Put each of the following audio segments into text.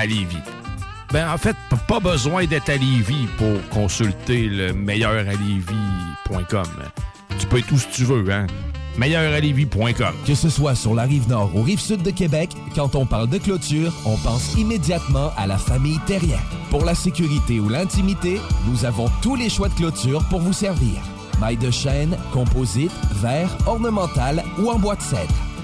À. Ben, en fait, pas besoin d'être à Lévis pour consulter le meilleuralevis.com. Tu peux être où si tu veux, hein? Que ce soit sur la rive nord ou rive sud de Québec, quand on parle de clôture, on pense immédiatement à la famille Terrien. Pour la sécurité ou l'intimité, nous avons tous les choix de clôture pour vous servir. Maille de chêne, composite, verre, ornemental ou en bois de cèdre.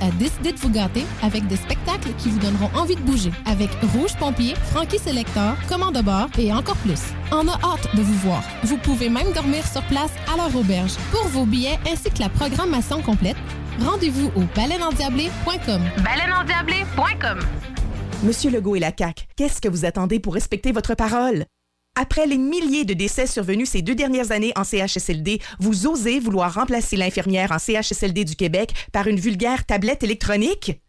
a décidé de vous gâter avec des spectacles qui vous donneront envie de bouger. Avec Rouge Pompier, Frankie Selector, Commande de bord et encore plus. On a hâte de vous voir. Vous pouvez même dormir sur place à leur auberge. Pour vos billets ainsi que la programmation complète, rendez-vous au baleineendiablée.com. Baleineendiablée.com. Monsieur Legault et la CAQ, qu'est-ce que vous attendez pour respecter votre parole? Après les milliers de décès survenus ces deux dernières années en CHSLD, vous osez vouloir remplacer l'infirmière en CHSLD du Québec par une vulgaire tablette électronique?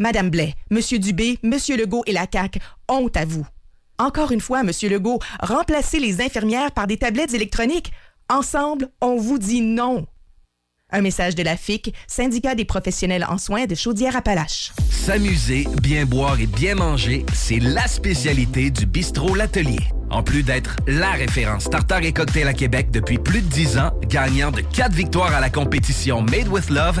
Madame Blais, Monsieur Dubé, Monsieur Legault et la CAQ, honte à vous. Encore une fois, Monsieur Legault, remplacez les infirmières par des tablettes électroniques. Ensemble, on vous dit non. Un message de la FIC, syndicat des professionnels en soins de Chaudière-Appalaches. S'amuser, bien boire et bien manger, c'est la spécialité du bistrot L'Atelier. En plus d'être la référence tartare et cocktail à Québec depuis plus de 10 ans, gagnant de 4 victoires à la compétition Made with Love,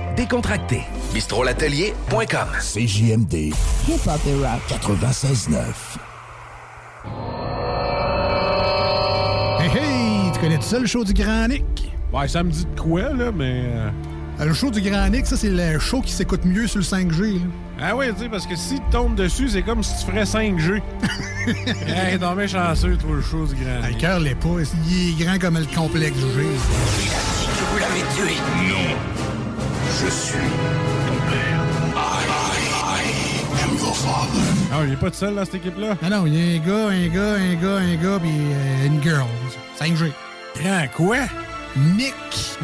décontracté. bistrolatelier.com. CJMD. Hip-hop et rap 96.9. Hey, hey! Tu connais tout ça, le show du Grand Nick? Ouais, ça me dit de quoi, là, mais... euh, Le show du Grand Nick, ça, c'est le show qui s'écoute mieux sur le 5G. là. Ah oui, tu sais, parce que si tu tombes dessus, c'est comme si tu ferais 5G. hey, non, mais chanceux, toi, le show du grand. Ah, Le cœur l'est pas. Il est grand comme le complexe G. Que vous l'avez tué. Non. Je suis ton père. I, I am your father. Ah, il est pas tout seul dans cette équipe-là? Non, non, il y a un gars, un gars, un gars, un gars, puis euh, une girl. 5G. Grand quoi? Nick.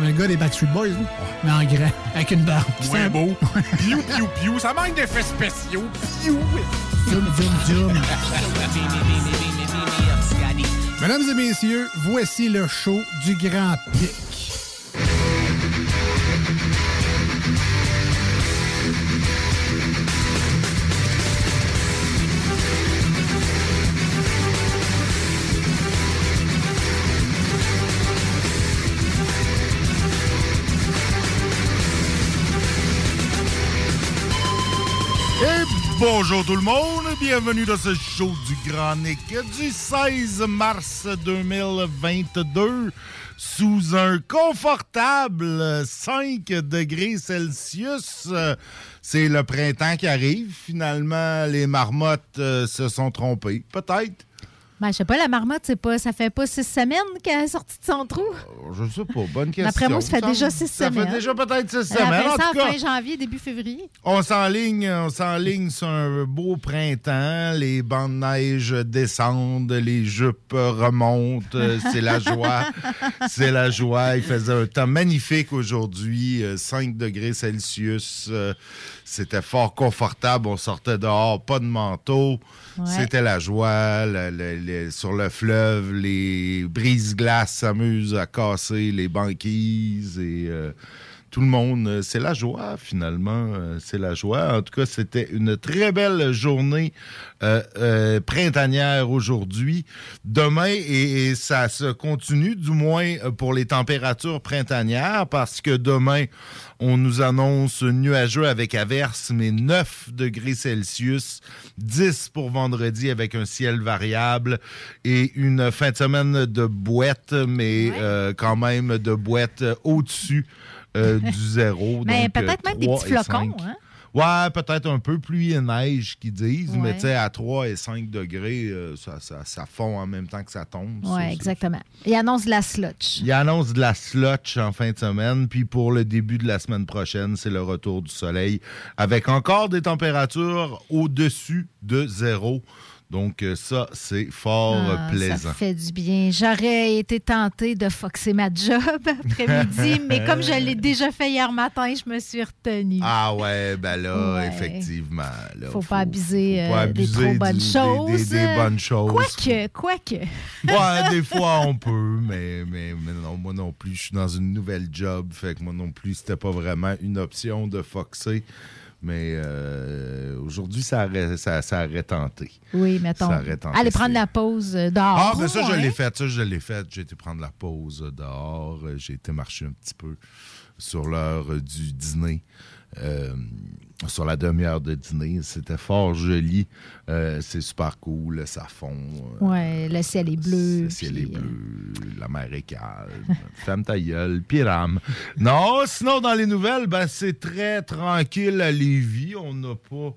Un gars des Backstreet Boys, là. mais en grand, avec une barbe. C'est beau. Piou, piou, piou. Ça manque d'effets spéciaux. Piou. Zoom, zoom, zoom. Mesdames et messieurs, voici le show du Grand Pic. Bonjour tout le monde, bienvenue dans ce show du Grand Nick du 16 mars 2022 sous un confortable 5 degrés Celsius. C'est le printemps qui arrive. Finalement, les marmottes euh, se sont trompées. Peut-être. Ben, je sais pas, la marmotte, c'est pas, ça fait pas six semaines qu'elle est sortie de son trou? Je sais pas, bonne question. D'après moi, ça fait déjà six Ça semaines. fait déjà peut-être six Elle semaines. En ça tout en cas, fin janvier, début février. On s'enligne, on s'enligne sur un beau printemps. Les bancs de neige descendent, les jupes remontent. euh, C'est la joie. C'est la joie. Il faisait un temps magnifique aujourd'hui, euh, 5 degrés Celsius. euh, C'était fort confortable. On sortait dehors, pas de manteau. C'était la joie. Le- sur le fleuve, les brises-glaces s'amusent à casser les banquises et euh, tout le monde. euh, C'est la joie, finalement. euh, C'est la joie. En tout cas, c'était une très belle journée euh, euh, printanière aujourd'hui. Demain, et, et ça se continue, du moins pour les températures printanières, parce que demain, on nous annonce nuageux avec averse, mais 9 degrés Celsius, 10 pour vendredi avec un ciel variable et une fin de semaine de boîte, mais euh, quand même de boîte au-dessus euh, du zéro. Mais peut-être euh, même des 3 petits et flocons, 5. hein? Ouais, peut-être un peu pluie et neige qu'ils disent, mais tu sais, à 3 et 5 degrés, euh, ça, ça, ça fond en même temps que ça tombe. Oui, exactement. Il annonce de la slotch. il annonce de la slotch en fin de semaine, puis pour le début de la semaine prochaine, c'est le retour du soleil, avec encore des températures au-dessus de zéro. Donc euh, ça, c'est fort euh, Ah, plaisant. Ça fait du bien. J'aurais été tentée de foxer ma job après-midi, mais comme je l'ai déjà fait hier matin, je me suis retenue. Ah ouais, ben là, Ouais. effectivement. Là, faut, pas abuser, faut pas euh, des trop du- bonnes des- choses. des- des bonnes choses. Quoique, quoique. Ouais, des fois on peut, mais, mais, mais non, moi non plus, je suis dans une nouvelle job, fait que moi non plus, c'était pas vraiment une option de foxer. Mais euh, aujourd'hui, ça aurait, ça, ça aurait tenté. Oui, mettons. Ça aurait tenté, Allez prendre la pause euh, dehors. Ah, ben ça, je ouais. l'ai fait. Ça, je l'ai fait. J'ai été prendre la pause dehors. J'ai été marcher un petit peu sur l'heure du dîner. euh, sur la demi-heure de dîner. C'était fort joli. Euh, c'est super cool. Ça fond. euh, Ouais, le ciel est bleu. le ciel est puis, euh, bleu, la mer est calme, ferme ta gueule. Non, sinon, dans les nouvelles, ben, c'est très tranquille à Lévis. On n'a pas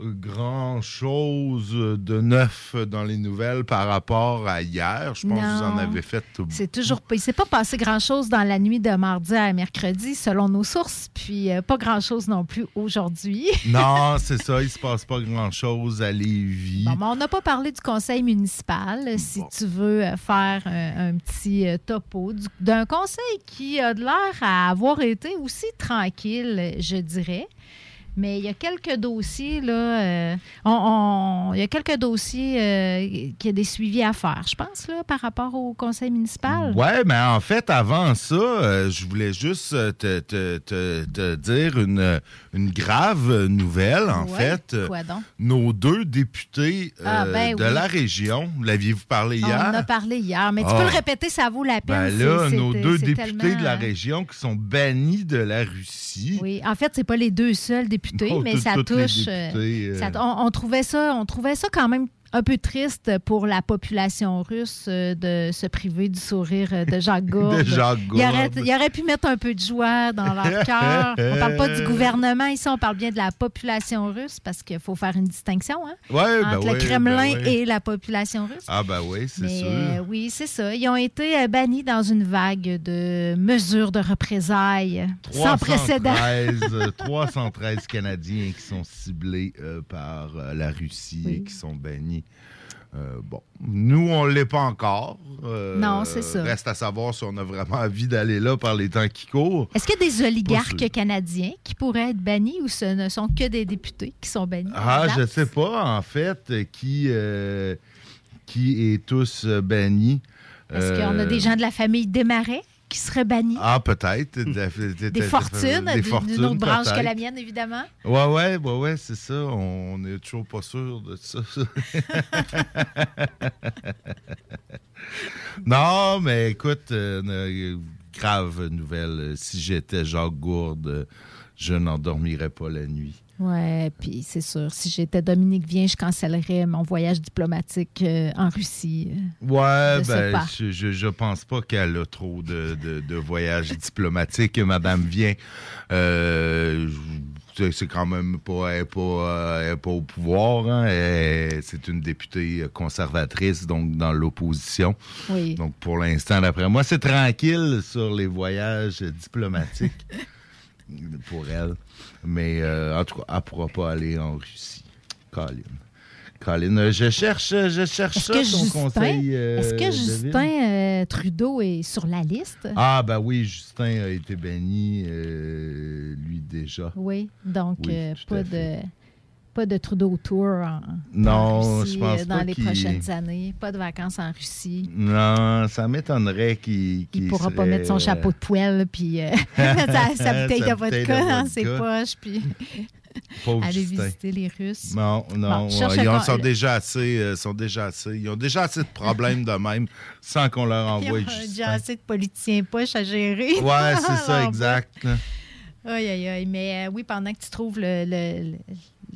grand-chose de neuf dans les nouvelles par rapport à hier. Je pense que vous en avez fait C'est toujours pas. Il s'est pas passé grand-chose dans la nuit de mardi à mercredi, selon nos sources, puis euh, pas grand-chose non plus aujourd'hui. Non, c'est ça, il se passe pas grand-chose à Lévis. Bon, mais on n'a pas parlé du conseil municipal. Si tu veux euh, faire un, un petit euh, topo du- d'un conseil qui a de l'air à avoir été aussi tranquille, je dirais. Mais il y a quelques dossiers, là. euh, on- on- il y a quelques dossiers euh, qui a des suivis à faire, je pense, là, par rapport au conseil municipal. Ouais, mais en fait, avant ça, euh, je voulais juste te, te- te- te dire une, une grave nouvelle, en Ouais, fait. quoi donc? Nos deux députés Ah, ben de oui. la région, l'aviez-vous parlé On hier? en a parlé hier, mais tu Ah. peux le répéter, ça vaut la Ben peine. là, c'est- nos deux députés tellement, de la région qui sont bannis de la Russie. Oui, en fait, c'est pas les deux seuls députés, Mais ça touche. euh, euh, on trouvait ça, on trouvait ça quand même un peu triste pour la population russe euh, de se priver du sourire euh, de Jacques Gourde. Jacques Il aurait, Gourde. il aurait pu mettre un peu de joie dans leur cœur. On parle pas du gouvernement ici, on parle bien de la population russe parce qu'il faut faire une distinction hein, Ouais, ben entre le Kremlin ben ouais. et la population russe. Ah, ben oui, c'est sûr. euh, oui, c'est ça. Ils ont été bannis dans une vague de mesures de représailles sans précédent. 313, euh, 313 Canadiens qui sont ciblés euh, par euh, la Russie et qui sont bannis. Euh, bon, nous, on ne l'est pas encore. Euh, Non, c'est ça. Reste à savoir si on a vraiment envie d'aller là par les temps qui courent. Est-ce qu'il y a des oligarques canadiens qui pourraient être bannis ou ce ne sont que des députés qui sont bannis? Ah, je Exact. sais pas, en fait, qui, euh, qui est tous bannis. Est-ce qu'on a des gens de la famille Desmarais? Qui seraient bannis? Ah, peut-être. De- de- de- des de- fortunes, des d'une- fortunes, d'une autre branche que la mienne, évidemment. Ouais, ouais, ouais, ouais, c'est ça. On n'est toujours pas sûr de ça. non, mais écoute, euh, grave nouvelle. Si j'étais Jacques Gourde, je n'endormirais pas la nuit. Ouais, puis c'est sûr, si j'étais Dominique Vien, je cancellerais mon voyage diplomatique euh, en Russie. Ouais, De ce ben, je, je, je pense pas qu'elle a trop de, de, de voyages diplomatiques. Madame vient. Euh, c'est- quand même pas, elle pas, euh, elle pas au pouvoir. hein. C'est une députée conservatrice, donc dans l'opposition. Oui. Donc pour l'instant, d'après moi, c'est tranquille sur les voyages diplomatiques pour elle. Mais euh, en tout cas, elle ne pourra pas aller en Russie. Colin. Colin, euh, je cherche, je cherche ça, que ton Justin, conseil. euh, est-ce que Justin euh, Trudeau est sur la liste? Ah, ben oui, Justin a été banni, lui déjà. Oui, donc Oui, pas, de, pas de Trudeau Tour en, Non, en Russie je pense euh, dans pas les prochaines années. Pas de vacances en Russie. Non, ça m'étonnerait qu'il. Il qu'il pourra pas mettre son chapeau de poêle puis euh, sa, sa bouteille de vodka dans ses poches puis Pauvre aller Justin. visiter les Russes. Non, non, Bon, ils con- sont déjà assez, euh, sont déjà assez. Ils ont déjà assez de problèmes de même sans qu'on leur envoie a Justin. déjà assez de politiciens poches à gérer. Ouais, c'est ça, exact. Aïe, aïe, aïe. Mais euh, oui, pendant que tu trouves le- le- le-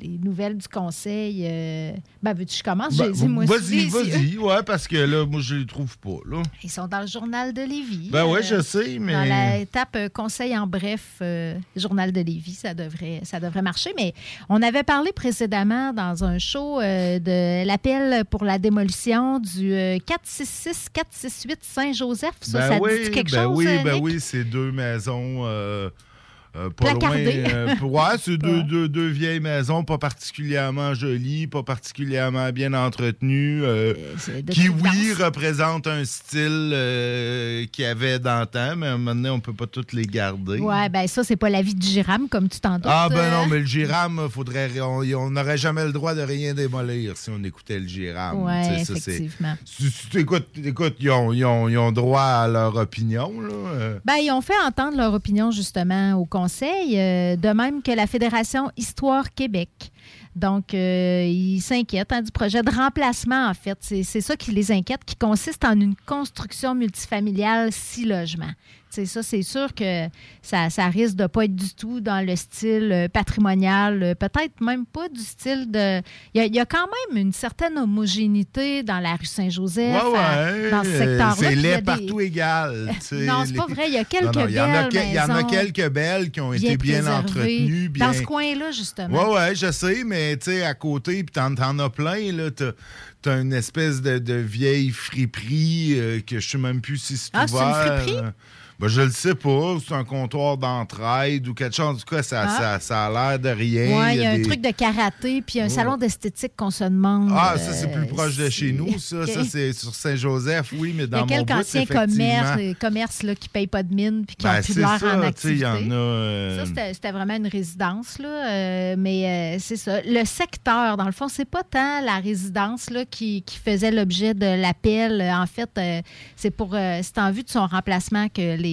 les nouvelles du conseil, euh, ben, veux-tu que je commence? Ben, J'ai dit, moi, vas-y, vas-y, ouais, parce que là, moi, je les trouve pas, là. Ils sont dans le journal de Lévis. Ben ouais, euh, je sais, mais- Dans la étape euh, conseil en bref, journal de Lévis, ça devrait, ça devrait marcher. Mais on avait parlé précédemment dans un show de l'appel pour la démolition du euh, 466-468 Saint-Joseph. Ça, Ben ça oui, dit quelque ben chose, oui, ben Nick? oui, c'est deux maisons. Euh, euh, pas loin. euh, ouais, c'est deux, deux, deux vieilles maisons, pas particulièrement jolies, pas particulièrement bien entretenues, euh, de qui, oui, représentent un style euh, qu'il y avait d'antan, mais maintenant, on peut pas toutes les garder. Ouais, ben ça, c'est pas l'avis du Giram, comme tu t'en doutes. Ah ben euh. non, mais le Giram, faudrait, on n'aurait jamais le droit de rien démolir si on écoutait le Giram. Ouais, ça, effectivement. Si- écoute, écoute, ils ont, ils ont- ils ont droit à leur opinion. Là. euh. Ben, ils ont fait entendre leur opinion justement au Conseil, euh, de même que la Fédération Histoire Québec. Donc, euh, ils s'inquiètent hein, du projet de remplacement, en fait. C'est ça qui les inquiète, qui consiste en une construction multifamiliale, six logements. C'est ça, c'est sûr que ça, ça risque de pas être du tout dans le style euh, patrimonial, euh, peut-être même pas du style de... Il y, a, il y a quand même une certaine homogénéité dans la rue Saint-Joseph, Ouais, ouais, dans ce euh, secteur-là. C'est laid des- partout égal. Non, c'est pas les- vrai. Il y a quelques Non, non, il y en a belles Il y en a quelques belles qui ont bien été bien préservées. entretenues. Bien... Dans ce coin-là, justement. Ouais, ouais, je sais, mais tu sais, à côté, puis t'en, t'en as plein, là. T'as, t'as une espèce de, de vieille friperie euh, que je sais même plus si c'est Ah, c'est une ouvert. friperie? Ben, je le sais pas. C'est un comptoir d'entraide ou quelque chose. En tout cas, ça, Ah. ça, ça a l'air de rien. Oui, il y a un des- truc de karaté, puis un Ouais. salon d'esthétique qu'on se demande. Ah, ça, c'est euh, plus proche de chez nous, ça. Ça, c'est sur Saint-Joseph, oui, mais Il y dans a mon quelques bout, anciens effectivement. commerces, euh, commerces là, qui ne payent pas de mine puis qui Ben, n'ont plus ça, en il y activité. en a, euh, Ça, c'était- vraiment une résidence. Là, euh, mais euh, c'est ça. Le secteur, dans le fond, c'est pas tant la résidence là, qui, qui faisait l'objet de l'appel. Euh, En fait, euh, c'est pour euh, c'est en vue de son remplacement que les,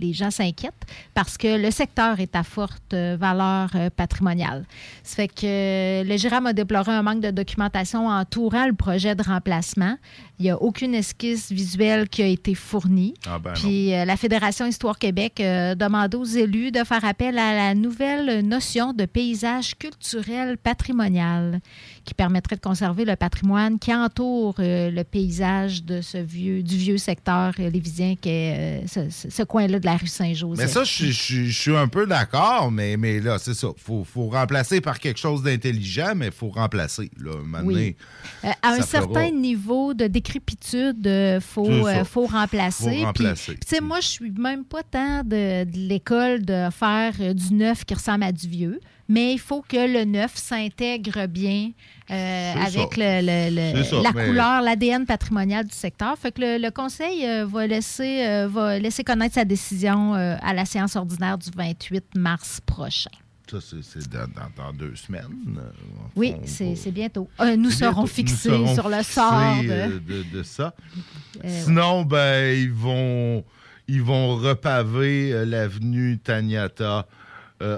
les gens s'inquiètent parce que le secteur est à forte euh, valeur euh, patrimoniale. Ça fait que euh, le GIRAM a déploré un manque de documentation entourant le projet de remplacement. Il n'y a aucune esquisse visuelle qui a été fournie. Ah ben. Puis la Fédération Histoire Québec euh, demande aux élus de faire appel à la nouvelle notion de paysage culturel patrimonial qui permettrait de conserver le patrimoine qui entoure le paysage de ce vieux, du vieux secteur lévisien qui est ce, ce- coin-là de la rue Saint-Joseph. Mais ça, je, je- je suis un peu d'accord, mais, mais là, c'est ça. Il faut, faut remplacer par quelque chose d'intelligent, mais il faut remplacer. Là, Oui. Euh, à un fera- certain niveau de décrépitude, il faut, C'est ça. euh, faut remplacer. Faut remplacer. puis, tu sais, moi, je suis même pas tant de, de l'école de faire euh, du neuf qui ressemble à du vieux, mais il faut que le neuf s'intègre bien euh, avec ça. le- le- le- C'est ça, la mais- couleur, l'ADN patrimonial du secteur. Fait que le, conseil euh, va, laisser, euh, va laisser connaître sa décision à la séance ordinaire du 28 mars prochain. Ça, c'est dans, deux semaines. Oui, c'est bientôt. Euh, nous serons bientôt. fixés Nous serons sur le fixés, sort de... de, de ça. Euh, Sinon, ben, ils vont, ils vont repaver l'avenue Taniata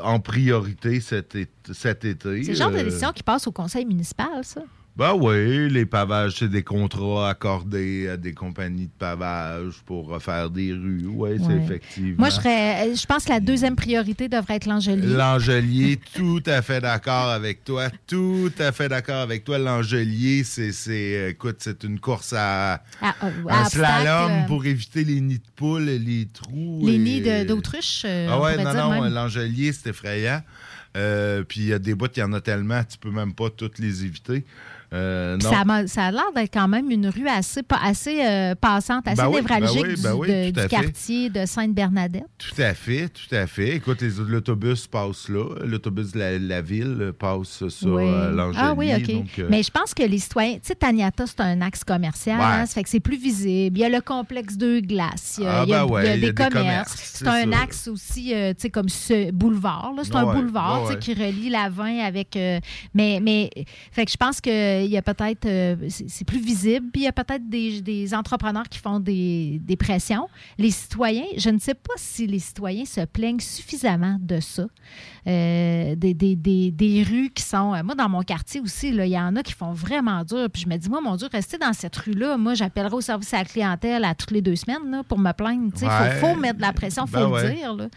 en priorité cet, été- cet été. C'est le genre de Euh, décision qui passe au conseil municipal, ça. Ben oui, les pavages, c'est des contrats accordés à des compagnies de pavage pour refaire des rues. Oui, c'est Ouais. effectivement. Moi, je, serais, euh, je pense que la deuxième priorité devrait être l'Angelier. L'Angelier, tout à fait d'accord avec toi. Tout à fait d'accord avec toi. L'Angelier, c'est, c'est, euh, écoute, c'est une course à, À- à un slalom euh, pour éviter les nids de poules, les trous. Les et- nids d'autruche, euh, ah ouais, non, non, même. l'Angelier, c'est effrayant. Euh, puis il y a des bouts, il y en a tellement, tu peux même pas toutes les éviter. Euh, non. ça, a l'air d'être quand même une rue assez, assez euh, passante, assez Ben oui, névralgique ben oui, du, ben oui, de- du quartier de Sainte-Bernadette. Tout à fait, tout à fait. Écoute, les- l'autobus passe là. L'autobus de la, la ville passe sur euh. Ah oui, OK. donc, euh, Mais je pense que les citoyens, tu sais, Taniata, c'est un axe commercial, Ouais. hein, ça fait que c'est plus visible. Il y a le complexe de glace, il y a, Ah il y a- ouais, il y a il y a des, commerces. C'est c'est un ça. axe aussi, tu sais, comme ce boulevard. là. C'est un boulevard qui relie la 20 avec. mais, mais, fait que je pense qu'il y a peut-être. euh, c'est plus visible. Puis il y a peut-être des, des entrepreneurs qui font des, des pressions. Les citoyens, je ne sais pas si les citoyens se plaignent suffisamment de ça. Euh, des, des- des- des rues qui sont. euh, moi, dans mon quartier aussi, là, il y en a qui font vraiment dur. Puis je me dis, moi, mon Dieu, rester dans cette rue-là, moi, j'appellerai au service à la clientèle à toutes les deux semaines là, pour me plaindre. Il Ouais. faut, faut mettre de la pression, il faut Ben le ouais. dire. là.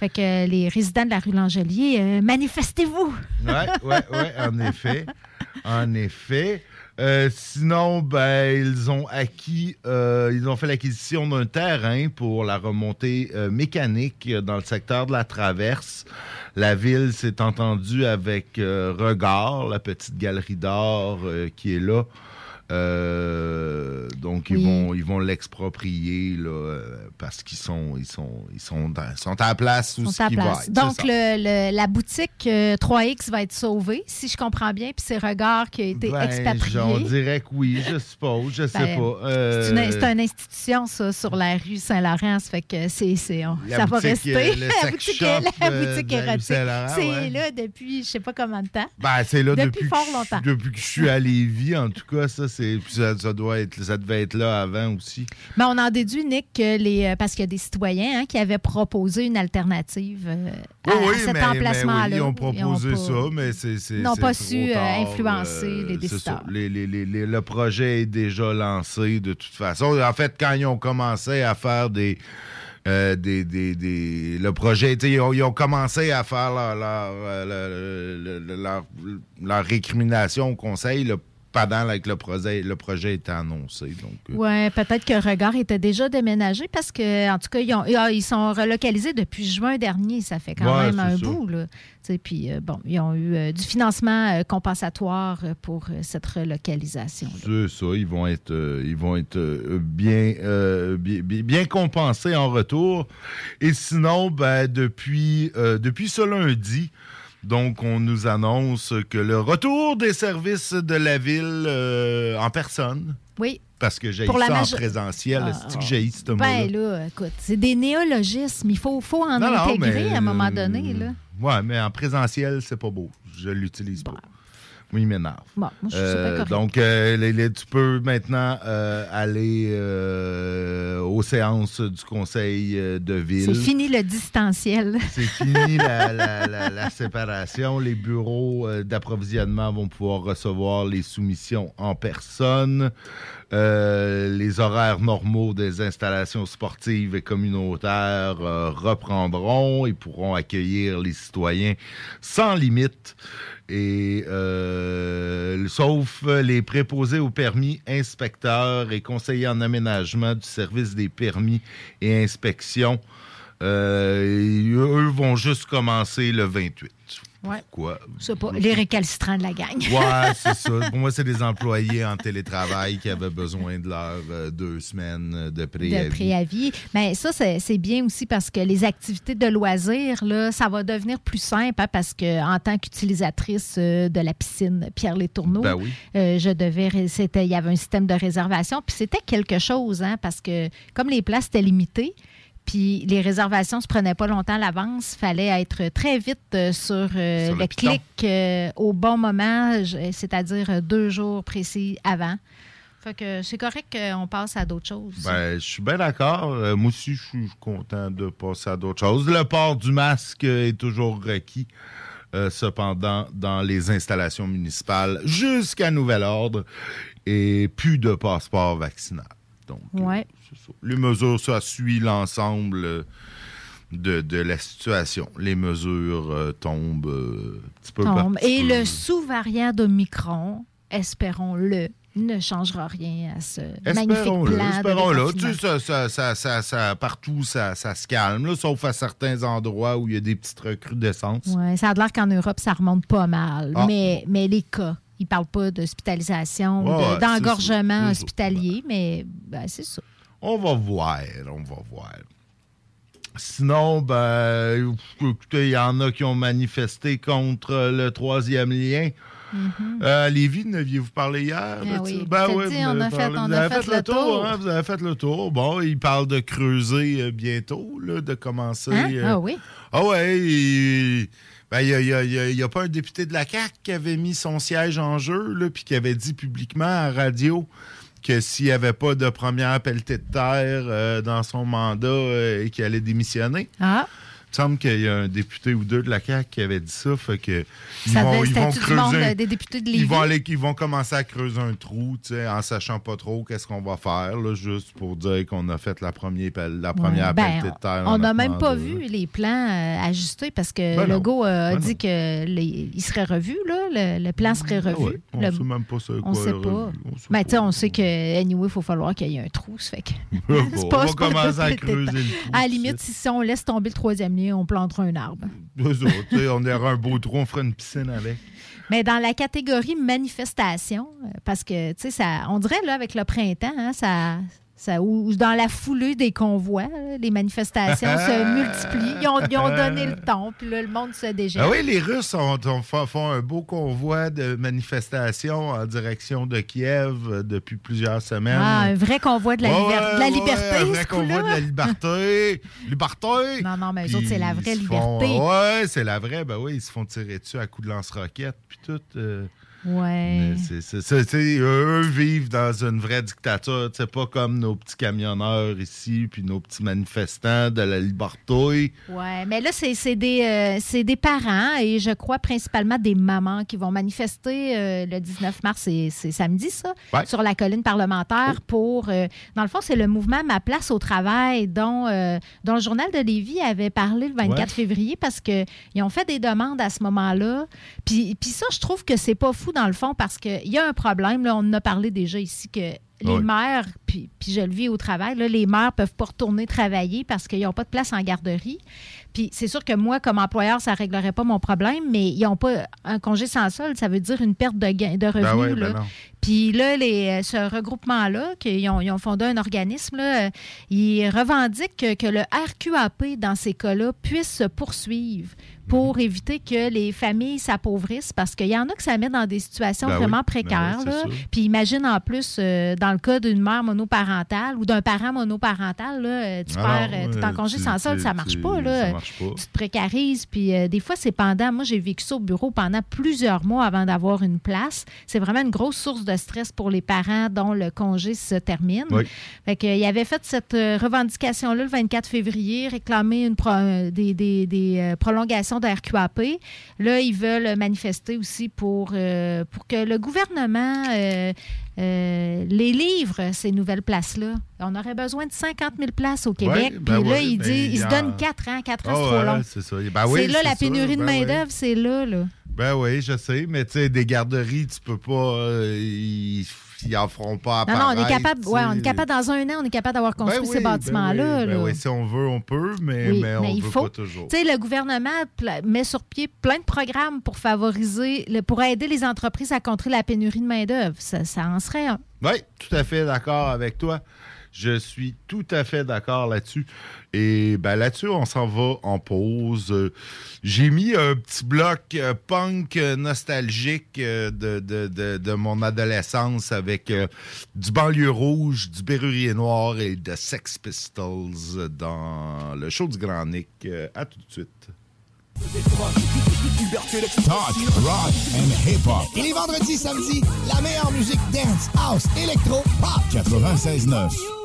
Fait que euh, les résidents de la rue Langelier, manifestez-vous! Oui, oui, oui, en effet. En effet. Euh, sinon, ben, ils ont acquis, euh, ils ont fait l'acquisition d'un terrain pour la remontée euh, mécanique dans le secteur de la Traverse. La ville s'est entendue avec Regard, la petite galerie d'art qui est là. Euh, donc ils vont ils vont l'exproprier là, euh, parce qu'ils sont ils sont ils sont dans- sont à la place où sont ce à place. va être, Donc, le- le- la boutique euh, 3X va être sauvée, si je comprends bien, puis c'est Regard qui a été Ben, expatrié. On dirait que oui, je suppose, je sais Ben, pas. Euh, C'est une, institution, ça, sur la rue Saint-Laurent. Ça fait que c'est, ça va rester. euh, le la boutique, shop, la euh, boutique érotique. C'est ouais. là depuis je sais pas combien de temps. Ben, c'est là Depuis depuis, fort longtemps. depuis que je suis à Lévis, en tout cas, ça, c'est, ça, ça doit être, ça devait être là avant aussi. Mais on en déduit, Nick, que les, euh, parce qu'il y a des citoyens hein, qui avaient proposé une alternative euh, à, Oui, oui, à cet emplacement-là. oui, ils ont proposé pas- ça, mais c'est. c'est- Ils n'ont pas su, euh, tard, influencer euh, les ça. décideurs. Les- les- les- les- le projet est déjà lancé de toute façon. En fait, quand ils ont commencé à faire des. euh, des, des- des- le projet, ils ont, ils ont commencé à faire leur, leur, le- le- le- leur, leur récrimination au conseil. Pendant là, que le projet, le projet était annoncé. Donc, euh, Oui, peut-être que Regard était déjà déménagé parce que, en tout cas, ils, ont- ah, ils sont relocalisés depuis juin dernier. Ça fait quand Ouais, même un ça. bout. Là. Puis, euh, bon, ils ont eu euh, du financement compensatoire pour cette relocalisation. C'est ça, ils vont être, ils vont être bien, bien, bien- compensés en retour. Et sinon, ben, depuis, depuis ce lundi, donc on nous annonce que le retour des services de la ville euh, en personne, Oui. parce que j'ai ça en présentiel, Ah, est-ce que j'ai ce? Ben là, écoute, c'est des néologismes. Il faut, faut en Non, non, intégrer mais, à un moment euh, donné. Là. Ouais, mais en présentiel, c'est pas beau. Je l'utilise pas. Moi, il m'énerve. Bon, moi, je Euh, donc, euh, les- les- tu peux maintenant euh, aller euh, aux séances du conseil euh, de ville. C'est fini le distanciel. C'est fini la, la- la- la séparation. Les bureaux d'approvisionnement vont pouvoir recevoir les soumissions en personne. Les horaires normaux des installations sportives et communautaires reprendront et pourront accueillir les citoyens sans limite. Et euh, sauf les préposés au permis, inspecteurs et conseillers en aménagement du service des permis et inspections, euh, eux vont juste commencer le 28. Ouais. Quoi? Je sais pas, les récalcitrants de la gang. Ouais, c'est ça. Pour moi, c'est des employés en télétravail qui avaient besoin de leurs euh, deux semaines de préavis. de préavis. Mais ça, c'est bien aussi parce que les activités de loisirs, là, ça va devenir plus simple hein, parce que en tant qu'utilisatrice euh, de la piscine Pierre Les Tourneaux, Ben oui. euh, je devais, il y avait un système de réservation, puis c'était quelque chose, hein, parce que comme les places étaient limitées. Puis les réservations se prenaient pas longtemps à l'avance. fallait être très vite euh, sur, euh, Sur le clic euh, au bon moment, c'est-à-dire deux jours précis avant. Fait que c'est correct qu'on passe à d'autres choses. Ben, je suis bien d'accord. Moi aussi, je suis content de passer à d'autres choses. Le port du masque est toujours requis. cependant, dans les installations municipales, jusqu'à nouvel ordre, et plus de passeport vaccinal. Donc, Ouais. Les mesures, ça suit l'ensemble euh, de, de la situation. Les mesures euh, tombent euh, un petit peu tombe. Et peu. le sous-variant d'Omicron, espérons-le, ne changera rien à ce magnifique plan espérons-le. Tu sais, ça, ça, ça, ça- ça- partout, ça, ça se calme, là, sauf à certains endroits où il y a des petites recrudescences. Ouais, ça a l'air qu'en Europe, ça remonte pas mal. Ah. Mais, mais les cas, ils ne parlent pas d'hospitalisation, Ouais, d'engorgement hospitalier, mais ben, c'est ça. On va voir, on va voir. Sinon, ben, écoutez, il y en a qui ont manifesté contre le troisième lien. Euh, à Lévis, n'aviez-vous parlé hier? De oui. Ben oui, vous on a fait- on vous a fait le tour. hein, vous avez fait le tour. Bon, il parle de creuser euh, bientôt, là, de commencer. Hein? euh, Ah oui? Ah ouais, il ben, il y a, a- a- pas un député de la CAQ qui avait mis son siège en jeu, puis qui avait dit publiquement à la radio que s'il n'y avait pas de première pelletée de terre euh, dans son mandat euh, et qu'il allait démissionner. Ah, Il me semble qu'il y a un député ou deux de la CAQ qui avait dit ça, fait que ils ça vont, ils vont monde creuser. euh, des députés de? Ils vont, aller, ils vont commencer à creuser un trou, tu sais, en sachant pas trop qu'est-ce qu'on va faire, là, juste pour dire qu'on a fait la première, la première Ouais. Ben, de terre. On n'a même pas vu les plans euh, ajustés parce que Ben. Legault euh, a Ben dit que les- il serait revu, là, le, le plan serait Ah revu. ouais, on Le- sait même pas ça, On quoi, sait pas. Ben, sais, on sait que, anyway, il faut falloir qu'il y ait un trou. Ça fait que... On va commencer à creuser le trou À la limite, si, si on laisse tomber le troisième lien, on plantera un arbre. On aura un beau trou, on fera une piscine avec. Mais dans la catégorie manifestation, euh, parce que, tu sais, ça, on dirait, là, avec le printemps, hein, ça, ça, ou ou dans la foulée des convois, les manifestations se multiplient. Ils ont, ils ont donné le ton, puis là, le monde se dégèle. Ah oui, les Russes ont- ont- font, un beau convoi de manifestations en direction de Kiev euh, depuis plusieurs semaines. Ah, un vrai convoi de la, Ouais, liber- de la ouais, liberté, ouais, un vrai convoi de la liberté. liberté. Non, non, mais eux autres, c'est la vraie font- liberté. ouais, c'est la vraie. Ben oui, ils se font tirer dessus à coups de lance-roquettes, puis tout. euh. Ouais. Mais c'est- eux vivent dans une vraie dictature. C'est pas comme nos petits camionneurs ici, puis nos petits manifestants de la liberté. Ouais, mais là, c'est des, euh, c'est des parents et je crois principalement des mamans qui vont manifester euh, le 19 mars, c'est c'est samedi, ça, Ouais. sur la colline parlementaire pour. euh, dans le fond, c'est le mouvement Ma place au travail dont, dont le Journal de Lévis avait parlé le 24 Ouais. février parce qu'ils ont fait des demandes à ce moment-là. Puis, puis ça, je trouve que c'est pas fou dans le fond, parce qu'il y a un problème. Là, on en a parlé déjà ici que les Oui. mères, puis, puis je le vis au travail, là, les mères peuvent pas retourner travailler parce qu'ils n'ont pas de place en garderie. Puis c'est sûr que moi, comme employeur, ça ne réglerait pas mon problème, mais ils n'ont pas un congé sans solde, ça veut dire une perte de, gain, de revenus. Ben ouais, ben là. Puis là, les, euh, ce regroupement-là, qu'ils ont, ils ont fondé un organisme, là, euh, ils revendiquent que, que le RQAP, dans ces cas-là, puisse se poursuivre pour éviter que les familles s'appauvrissent parce qu'il y en a que ça met dans des situations Ben oui, vraiment ben précaires. oui, là. Puis imagine en plus, euh, dans le cas d'une mère monoparentale ou d'un parent monoparental, là, tu Ah perds, non, en congé sans solde, ça marche pas. Là. Ça marche pas. Tu te précarises. Puis euh, des fois, c'est pendant. Moi, j'ai vécu ça au bureau pendant plusieurs mois avant d'avoir une place. C'est vraiment une grosse source de stress pour les parents dont le congé se termine. Oui. Fait que, euh, il avait fait cette euh, revendication-là le 24 février, réclamer une pro- euh, des, des- des, prolongations de RQAP. Là, ils veulent manifester aussi pour, pour que le gouvernement euh, les livre, ces nouvelles places-là. On aurait besoin de 50 000 places au Québec. Ouais, ben Puis là, ouais, ils, ben, disent, il ils y se en- donnent 4 ans. 4 ans, Ah c'est trop ouais, long. c'est ça. Ben oui, là la ça, pénurie de ben oui. main-d'œuvre, c'est là, là. Ben oui, je sais, mais tu sais, des garderies, tu peux pas. euh, ils, ils en feront pas Non, non, on est apparaître, capable, ouais, on est capable, dans un an, on est capable d'avoir Ben construit oui, ces ben bâtiments-là. oui, ben oui, si on veut, on peut, mais, Oui, mais on il veut faut. pas toujours. Tu sais, le gouvernement met sur pied plein de programmes pour favoriser, le- pour aider les entreprises à contrer la pénurie de main-d'œuvre. Ça, ça en serait un. Oui, tout à fait d'accord avec toi. Je suis tout à fait d'accord là-dessus. Et ben là-dessus, on s'en va en pause. J'ai mis un petit bloc euh, punk euh, nostalgique euh, de, de- de- de mon adolescence avec du banlieue rouge, du Berrurier Noir et de Sex Pistols dans le show du Grand Nick. À tout de suite. Talk, rock and hip-hop. Et les vendredis, samedis, la meilleure musique dance, house, électro, pop. 96.9.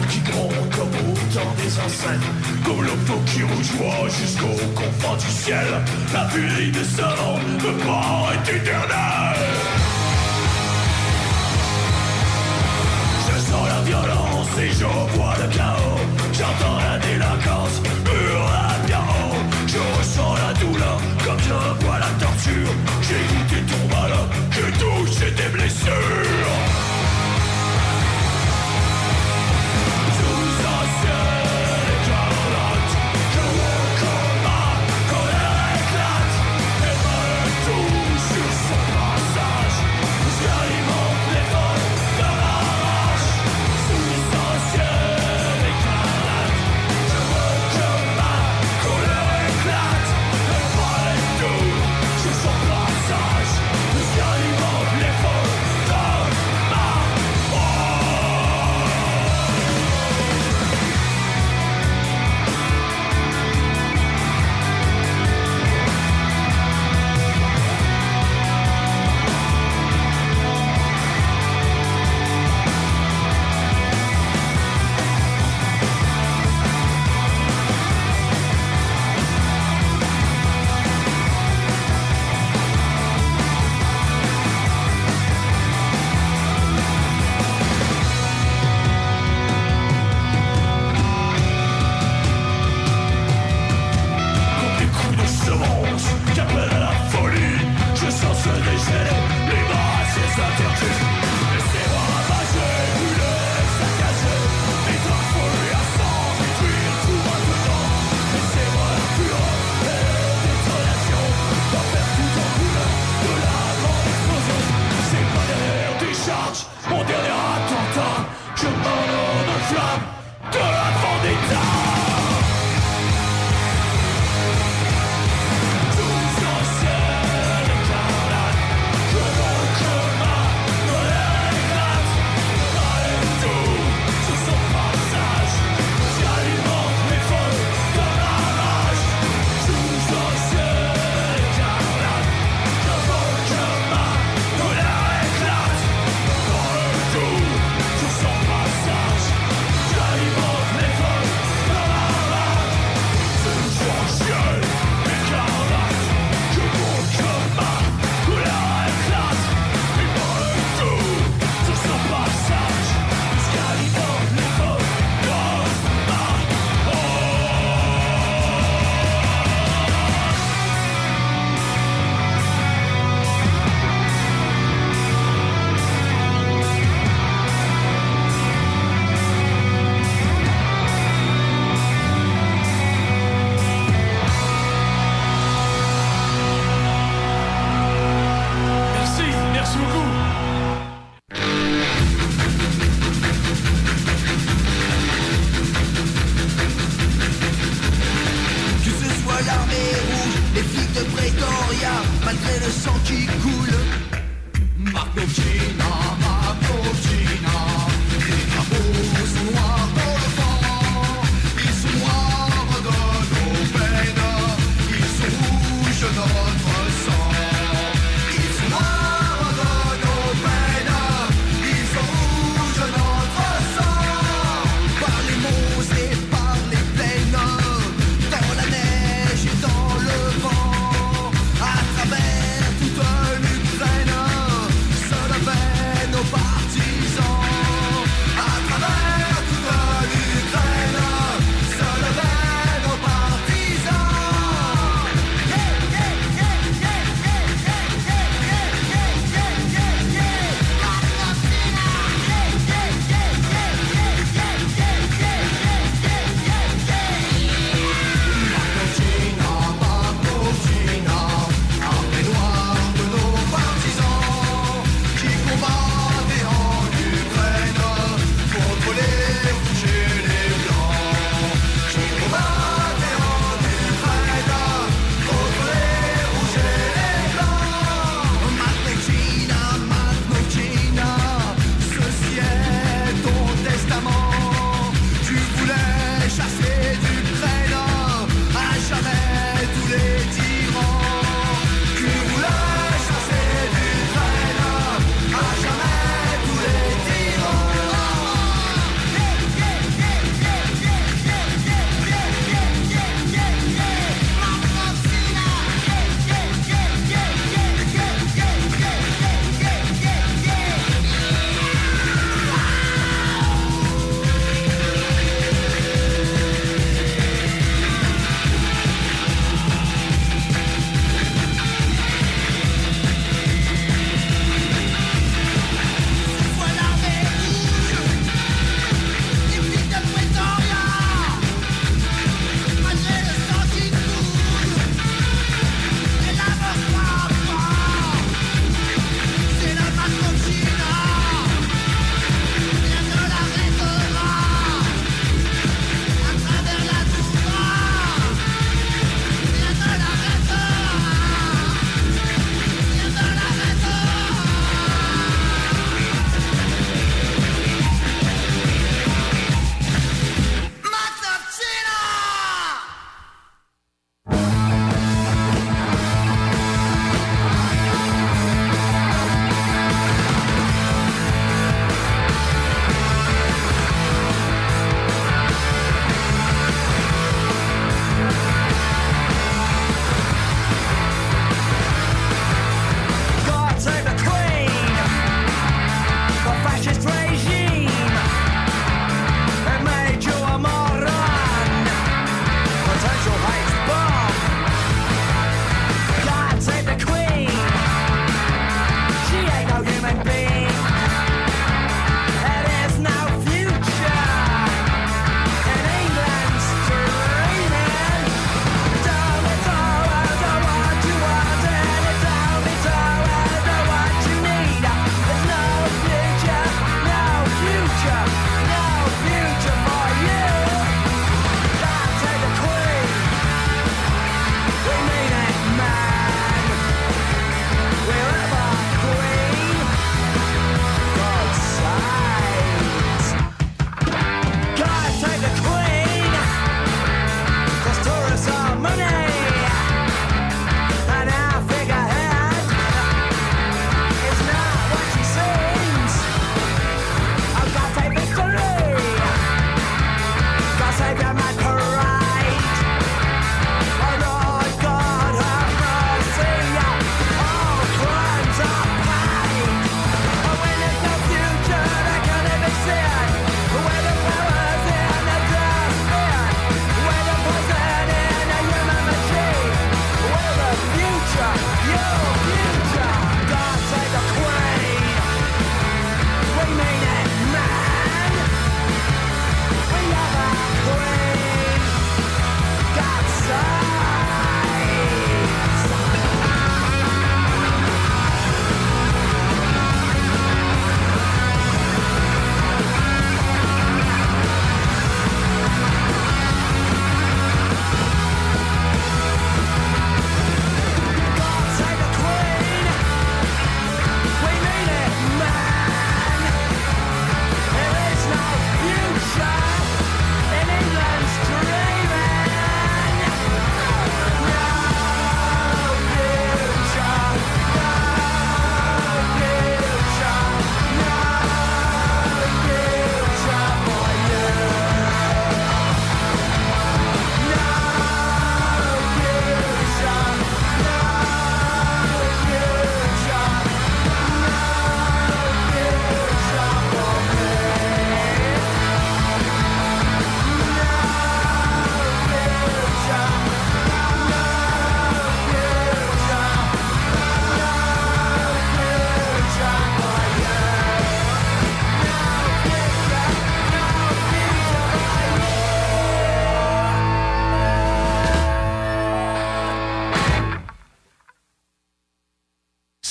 le qui gronde comme au temps des ancêtres. Comme le feu qui rougeoie jusqu'au confins du ciel. La furie de ce monde me paraît éternelle. Je sens la violence et je vois le chaos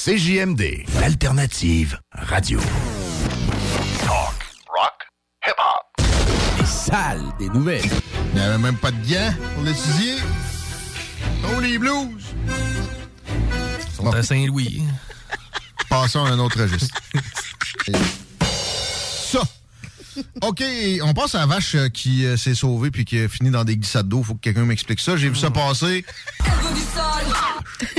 CJMD, l'alternative radio. Talk, rock, hip-hop. Les salles des nouvelles. Il n'y avait même pas de gants pour l'étudier. Oh, les blues! Ils sont à Saint-Louis. Passons à un autre registre. Ça. OK, on passe à la vache euh, qui euh, s'est sauvée puis qui a fini dans des glissades d'eau. Faut que quelqu'un m'explique ça. J'ai vu ça passer.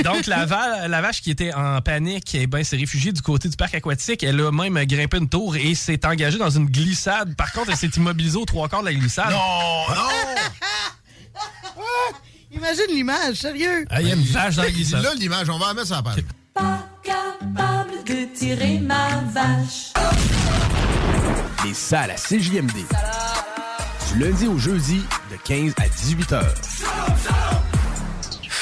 Donc, la, va- la vache qui était en panique eh ben, s'est réfugiée du côté du parc aquatique. Elle a même grimpé une tour et s'est engagée dans une glissade. Par contre, elle s'est immobilisée aux trois quarts de la glissade. Non, Imagine l'image, sérieux. Ah, Il y a une vache dans la glissade. Là, l'image, on va la mettre sur la page. Capable de tirer ma vache. Les salles à CJMD. Du lundi au jeudi, de 15 à 18 heures.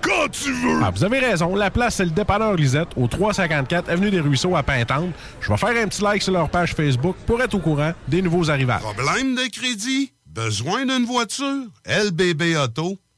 quand tu veux! Ah, vous avez raison. La place, c'est le dépanneur Lisette, au 354 Avenue des Ruisseaux à Pintante. Je vais faire un petit like sur leur page Facebook pour être au courant des nouveaux arrivages. Problème de crédit? Besoin d'une voiture? LBBauto.com.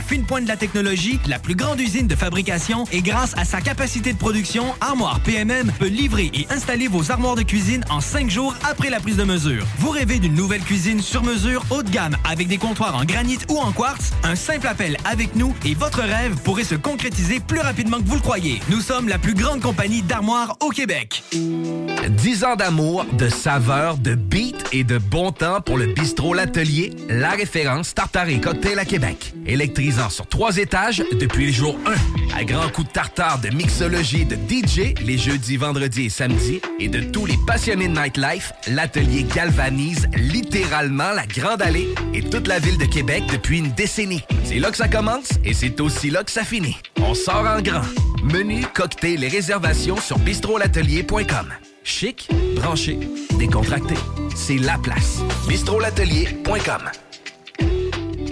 fine pointe de la technologie, la plus grande usine de fabrication et grâce à sa capacité de production, Armoire PMM peut livrer et installer vos armoires de cuisine en cinq jours après la prise de mesure. Vous rêvez d'une nouvelle cuisine sur mesure haut de gamme avec des comptoirs en granit ou en quartz? Un simple appel avec nous et votre rêve pourrait se concrétiser plus rapidement que vous le croyez. Nous sommes la plus grande compagnie d'armoires au Québec. 10 ans d'amour, de saveur, de beat et de bon temps pour le bistrot L'Atelier, la référence tartare et cocktail à Québec. Sur trois étages depuis le jour 1. À grands coups de tartare, de mixologie, de DJ, les jeudis, vendredis et samedis, et de tous les passionnés de nightlife, L'Atelier galvanise littéralement la Grande Allée et toute la ville de Québec depuis une décennie. C'est là que ça commence et c'est aussi là que ça finit. On sort en grand. Menu, cocktail et réservations sur bistrolatelier.com. Chic, branché, décontracté. C'est la place. bistrolatelier.com.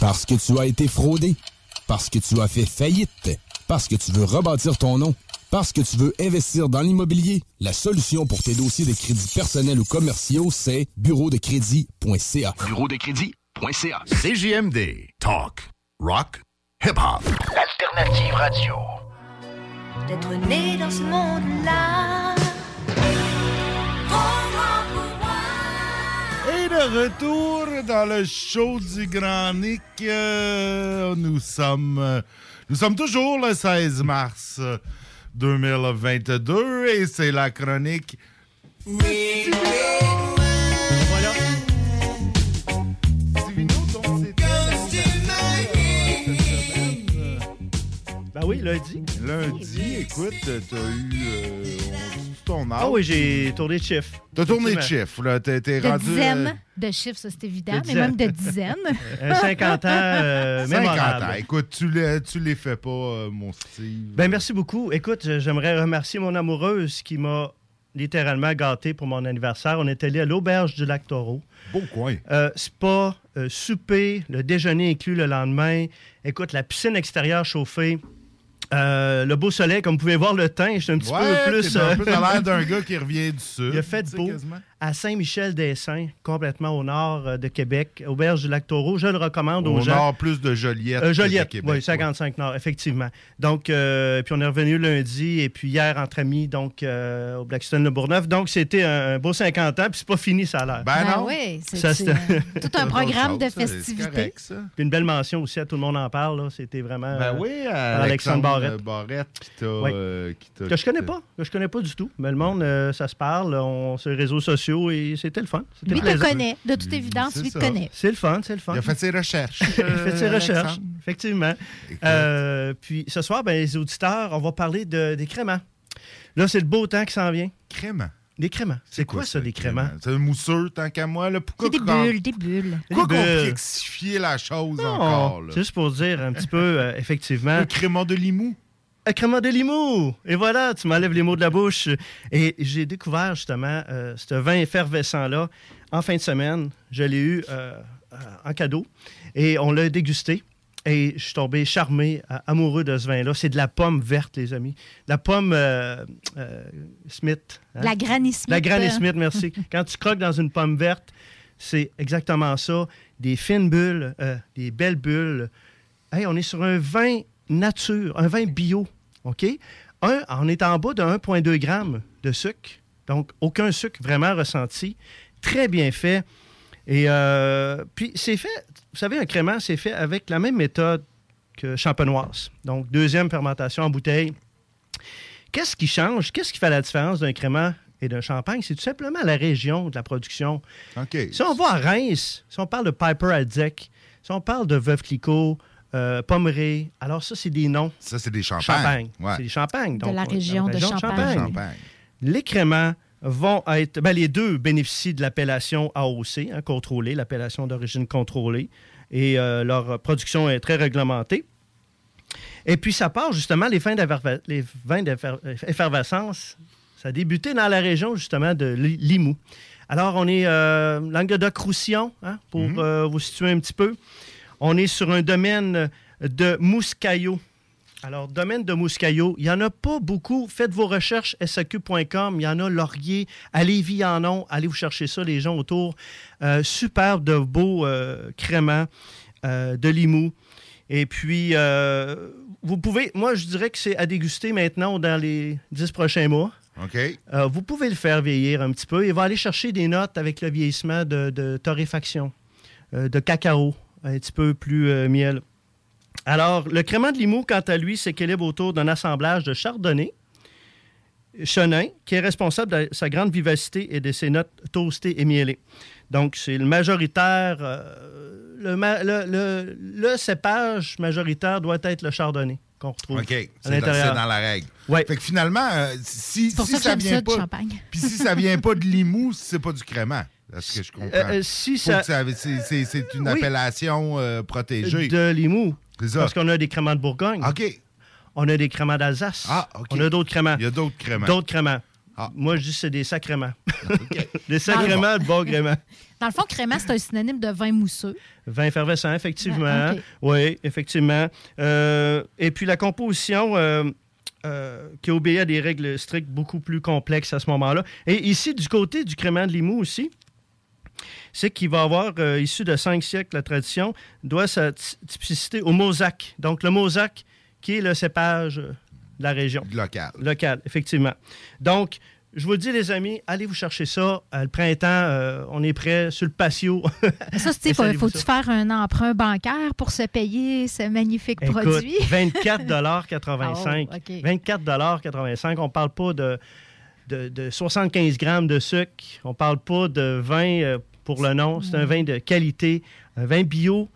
Parce que tu as été fraudé. Parce que tu as fait faillite. Parce que tu veux rebâtir ton nom. Parce que tu veux investir dans l'immobilier. La solution pour tes dossiers de crédits personnels ou commerciaux, c'est bureau de crédit.ca. Bureau de crédit.ca. CJMD. Talk. Rock. Hip-hop. Alternative radio. D'être né dans ce monde-là. De retour dans le show du Grand Nick, euh, nous sommes euh, nous sommes toujours le 16 mars euh, 2022 et c'est la chronique. Voilà. Ben oui, lundi. Lundi, écoute, t'as eu euh, ton âge. Ah oui, j'ai tourné de chiffre. T'as tourné de Effectivement. chiffre, là. T'es t'es De rendu. dizaines euh, de chiffres, ça c'est évident, De mais même de dizaines. Un 50 ans euh, 50 mémorable. ans. Écoute, tu les, tu les fais pas, euh, mon Steve. Ben merci beaucoup. Écoute, j'aimerais remercier mon amoureuse qui m'a littéralement gâté pour mon anniversaire. On est allé à l'auberge du lac Taureau. Beau coin. Euh, spa, euh, souper, le déjeuner inclus le lendemain. Écoute, la piscine extérieure chauffée. Euh, le beau soleil, comme vous pouvez voir le teint, je suis un petit Ouais, peu plus. un euh, peu dans l'air d'un gars qui revient du sud. Il a fait beau quasiment. À Saint-Michel-des-Saints, complètement au nord euh, de Québec, auberge du lac Taureau. Je le recommande aux Au gens. nord, plus de Joliette. Euh, que Joliette, de Québec, oui, 55 Nord, effectivement. Donc, euh, puis on est revenu lundi et puis hier entre amis, donc euh, au Blackstone Le Bourgneuf. Donc, c'était un, beau 50 ans, puis c'est pas fini, ça a l'air. Ben Ben non. oui, c'est- Ça, c'est, c'était- euh, tout un programme de festivités. Puis une belle mention aussi à Tout le monde en parle, là. C'était vraiment. Ben oui, à Alexandre Barrette. Barrette qui t'a. Oui. euh, qui Que je connais pas, que je connais pas du tout. Mais le monde, euh, ça se parle, on, sur les réseaux sociaux et c'était le fun. Lui te connaît, de toute évidence, c'est lui te connaît. C'est le fun, c'est le fun. Il a fait ses recherches. Il a fait ses euh, recherches, Alexandre. effectivement. Euh, puis ce soir, ben, les auditeurs, on va parler de, des créments. Là, c'est le beau temps qui s'en vient. Créments? Des créments. C'est quoi, ça, des créments? C'est un mousseux, tant qu'à moi. Là. Pourquoi C'est des bulles, des bulles. Pourquoi complexifier la chose Non, encore? Là? juste pour dire un petit peu, euh, effectivement. Le crément de Limoux? Un crément de Limoux. Et voilà, tu m'enlèves les mots de la bouche. Et j'ai découvert justement euh, ce vin effervescent-là en fin de semaine. Je l'ai eu euh, euh, en cadeau et on l'a dégusté. Et je suis tombé charmé, amoureux de ce vin-là. C'est de la pomme verte, les amis. La pomme euh, Smith. hein? La Granny Smith. La Granny Smith, merci. Quand tu croques dans une pomme verte, c'est exactement ça. Des fines bulles, des belles bulles. Hey, on est sur un vin nature, un vin bio, OK? Un, on est en bas de 1,2 g de sucre. Donc, aucun sucre vraiment ressenti. Très bien fait. Et euh, puis, c'est fait, vous savez, un crément, c'est fait avec la même méthode que champenoise. Donc, deuxième fermentation en bouteille. Qu'est-ce qui change? Qu'est-ce qui fait la différence d'un crément et d'un champagne? C'est tout simplement la région de la production. Si on va à Reims, si on parle de Piper Aldzec, si on parle de Veuve Clicquot, euh, Pommeray, alors ça, c'est des noms. Ça, c'est des champagnes. Champagne. Ouais. C'est des champagnes. De la on- région de Champagne. Champagne. Les créments vont être. ben, les deux bénéficient de l'appellation AOC, hein, contrôlée, l'appellation d'origine contrôlée. Et euh, leur production est très réglementée. Et puis, ça part justement, les, vins d'effervescence, ça a débuté dans la région justement de Li- Limoux. Alors, on est euh, Languedoc-Roussillon, hein, pour euh, vous situer un petit peu. On est sur un domaine de Mouscaillot. Alors, domaine de Mouscaillot, il n'y en a pas beaucoup. Faites vos recherches, SAQ.com. Il y en a Laurier, à Lévis, il en a. Allez vous chercher ça, les gens autour. Euh, superbe de beaux euh, créments euh, de Limoux. Et puis, euh, vous pouvez, moi, je dirais que c'est à déguster maintenant dans les dix prochains mois. OK. Euh, vous pouvez le faire vieillir un petit peu et va aller chercher des notes avec le vieillissement de, de torréfaction, euh, de cacao, un petit peu plus euh, miel. Alors, le crément de Limoux, quant à lui, s'équilibre autour d'un assemblage de chardonnay, chenin, qui est responsable de sa grande vivacité et de ses notes toastées et mielées. Donc, c'est le majoritaire, euh, le, ma- le- le- le cépage majoritaire doit être le chardonnay qu'on retrouve OK. à C'est dans, l'intérieur. c'est dans la règle. Ouais. Fait que finalement, euh, si, C'est pour si ça que ça j'aime vient ça, pas. champagne. Puis si ça vient pas de Limoux, c'est pas du crément. C'est ce que je comprends. Euh, euh, si ça- c'est, c'est- c'est une Oui. appellation euh, protégée. De Limoux. C'est ça. Parce qu'on a des créments de Bourgogne. OK. On a des créments d'Alsace. Ah, OK. On a d'autres créments. Il y a d'autres créments. D'autres créments. Moi, je dis que c'est des sacrements. des sacrements de bon gréement. Dans le fond, crément, c'est un synonyme de vin mousseux. Vin effervescent, effectivement. Ah, ok. Oui, effectivement. Euh, et puis la composition euh, euh, qui obéit à des règles strictes beaucoup plus complexes à ce moment-là. Et ici, du côté du crément de Limoux aussi, c'est qu'il va avoir, euh, issu de cinq siècles, la tradition, doit sa ty- typicité au mosaque. Donc le mosaque, qui est le cépage euh, de la région. Local. Local, effectivement. Donc, je vous le dis, les amis, allez vous chercher ça. Euh, le printemps, euh, on est prêt sur le patio. Ça, Steve, faut-tu faire un emprunt bancaire pour se payer ce magnifique Écoute, produit? 24,85 Oh, OK. 24,85 On parle pas de, de, de 75 grammes de sucre. On parle pas de vin euh, pour le nom. C'est un vin de qualité, un vin bio.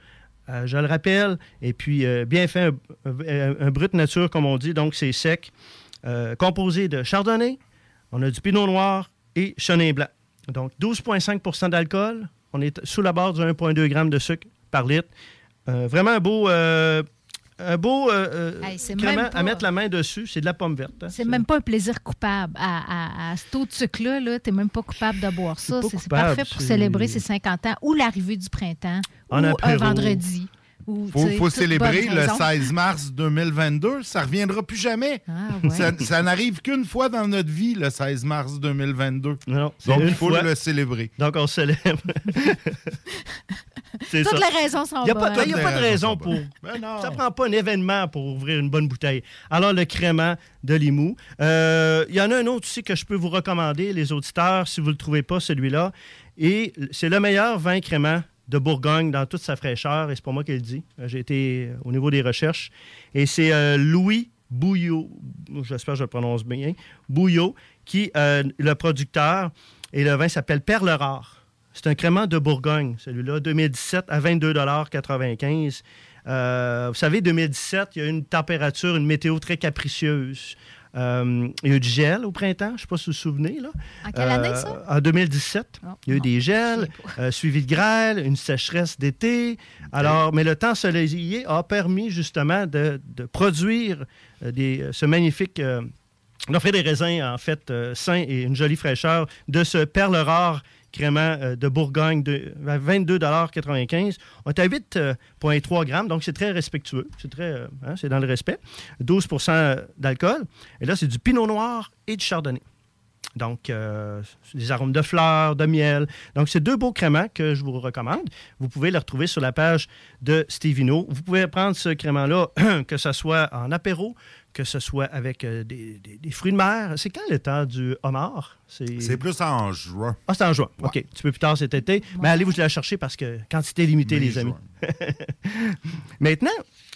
euh, je le rappelle, et puis euh, bien fait, un, brut nature, comme on dit, donc c'est sec, composé de chardonnay, on a du pinot noir et chenin blanc. Donc 12,5% d'alcool, on est sous la barre du 1,2 g de sucre par litre. Vraiment un beau, un beau euh, euh, Hey, c'est crément même pas- à mettre la main dessus. C'est de la pomme verte. hein. C'est même pas un plaisir coupable. À, à, à ce taux de sucre-là, -là, t'es même pas coupable de boire ça. C'est parfait pour célébrer ses 50 ans ou l'arrivée du printemps En ou un vendredi. Ou, Faut, célébrer le raison. 16 mars 2022. Ça reviendra plus jamais. Ah, ouais. Ça, ça n'arrive qu'une fois dans notre vie, le 16 mars 2022. Non, c'est Donc, il faut fois. le célébrer. Donc, on célèbre. Toutes ça. les raisons sont Il n'y a, pas, bonnes. il y a pas de raison pour. Ben ça prend pas un événement pour ouvrir une bonne bouteille. Alors, le crément de Limoux. Euh, Il y en a un autre aussi que je peux vous recommander, les auditeurs, si vous ne le trouvez pas, celui-là. Et c'est le meilleur vin crément de Bourgogne dans toute sa fraîcheur, et c'est pas moi qui le dis. J'ai été euh, au niveau des recherches. Et c'est euh, Louis Bouillot, j'espère que je le prononce bien, Bouillot, qui est le producteur. Et le vin s'appelle Perle Rare. C'est un crément de Bourgogne, celui-là, 2017 à 22,95 Euh, Vous savez, 2017, il y a eu une température, une météo très capricieuse. Euh, il y a eu du gel au printemps, je ne sais pas si vous vous souvenez. Là. En quelle année, ça? En 2017. il y a eu des gels, euh, suivi de grêle, une sécheresse d'été. Alors, mais le temps soleillé a permis justement de, de produire euh, des, ce magnifique... euh, d'offrir des raisins, en fait, euh, sains et une jolie fraîcheur de ce perle rare crément euh, de Bourgogne de à 22,95 On est à 8,3 grammes, donc c'est très respectueux. C'est très, euh, hein, c'est dans le respect. 12% d'alcool. Et là, c'est du pinot noir et du chardonnay. Donc, euh, des arômes de fleurs, de miel. Donc, c'est deux beaux créments que je vous recommande. Vous pouvez les retrouver sur la page de Stevino. Vous pouvez prendre ce crément-là, que ce soit en apéro, que ce soit avec euh, des, des- des fruits de mer. C'est quand le temps du homard? C'est plus en juin. Ah, c'est en juin. OK. Un petit peu plus tard cet été. Mais allez vous la chercher parce que quantité limitée, les amis. Maintenant,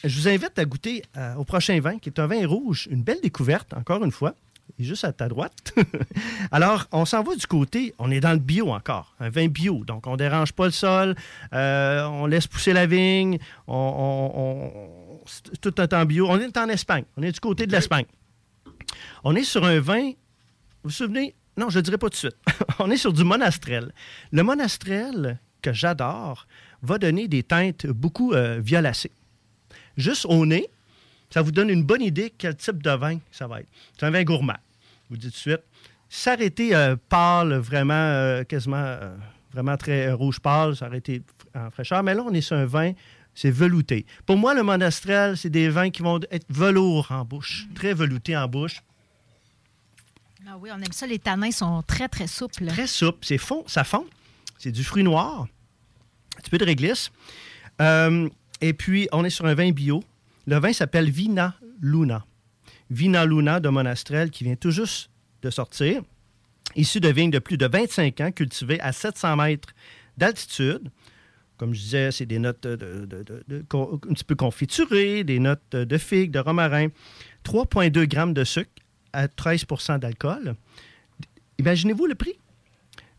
je vous invite à goûter euh, au prochain vin, qui est un vin rouge. Une belle découverte, encore une fois. Il est juste à ta droite. Alors, on s'en va du côté, on est dans le bio encore, un vin bio. Donc, on ne dérange pas le sol, euh, on laisse pousser la vigne, on, on- on- c'est tout un temps bio. On est en Espagne, on est du côté de l'Espagne. On est sur un vin, vous vous souvenez, non, je ne dirai pas tout de suite. on est sur du monastrel. Le monastrel, que j'adore, va donner des teintes beaucoup euh, violacées. Juste au nez, ça vous donne une bonne idée quel type de vin ça va être. C'est un vin gourmand, je vous dis tout de suite. S'arrêter euh, pâle, vraiment, euh, quasiment, vraiment très rouge pâle, été en fraîcheur. Mais là, on est sur un vin, c'est velouté. Pour moi, le monastrel, c'est des vins qui vont être velours en bouche, très veloutés en bouche. Ah oui, on aime ça. Les tanins sont très, très souples. Très souple, c'est fond, ça fond. C'est du fruit noir, un petit peu de réglisse. Euh, et puis, on est sur un vin bio. Le vin s'appelle Vina Luna. Vina Luna de Monastrel qui vient tout juste de sortir. Issu de vignes de plus de 25 ans, cultivées à 700 mètres d'altitude. Comme je disais, c'est des notes de, de- de- de- de- con- un petit peu confiturées, des notes de figues, de romarin. 3,2 grammes de sucre à 13% d'alcool. Imaginez-vous le prix?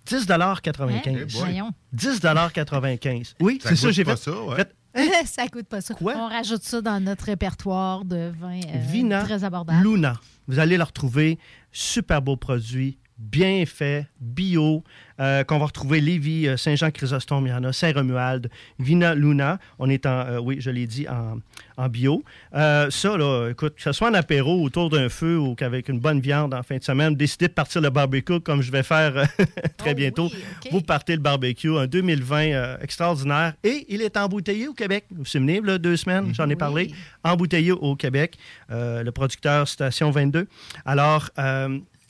10,95 Hein? Voyons. 10,95 Oui, Ça c'est ça, coûte j'ai pas fait. ça, ouais. fait- ça coûte pas ça. On rajoute ça dans notre répertoire de vins euh, Vina très abordable. Luna. Vous allez le retrouver. Super beau produit. Bien fait, bio, euh, qu'on va retrouver Lévis, euh, Saint-Jean-Chrysostome, il y en a, Saint-Romuald, Vina Luna. On est en, euh, oui, je l'ai dit, en, en bio. Euh, ça, là, écoute, que ce soit en apéro autour d'un feu ou qu'avec une bonne viande en fin de semaine, décidez de partir le barbecue comme je vais faire très bientôt. Vous partez le barbecue, un 2020 euh, extraordinaire. Et il est embouteillé au Québec. Vous vous souvenez, là, deux semaines, j'en ai parlé. Embouteillé au Québec. Le producteur Station 22. Alors,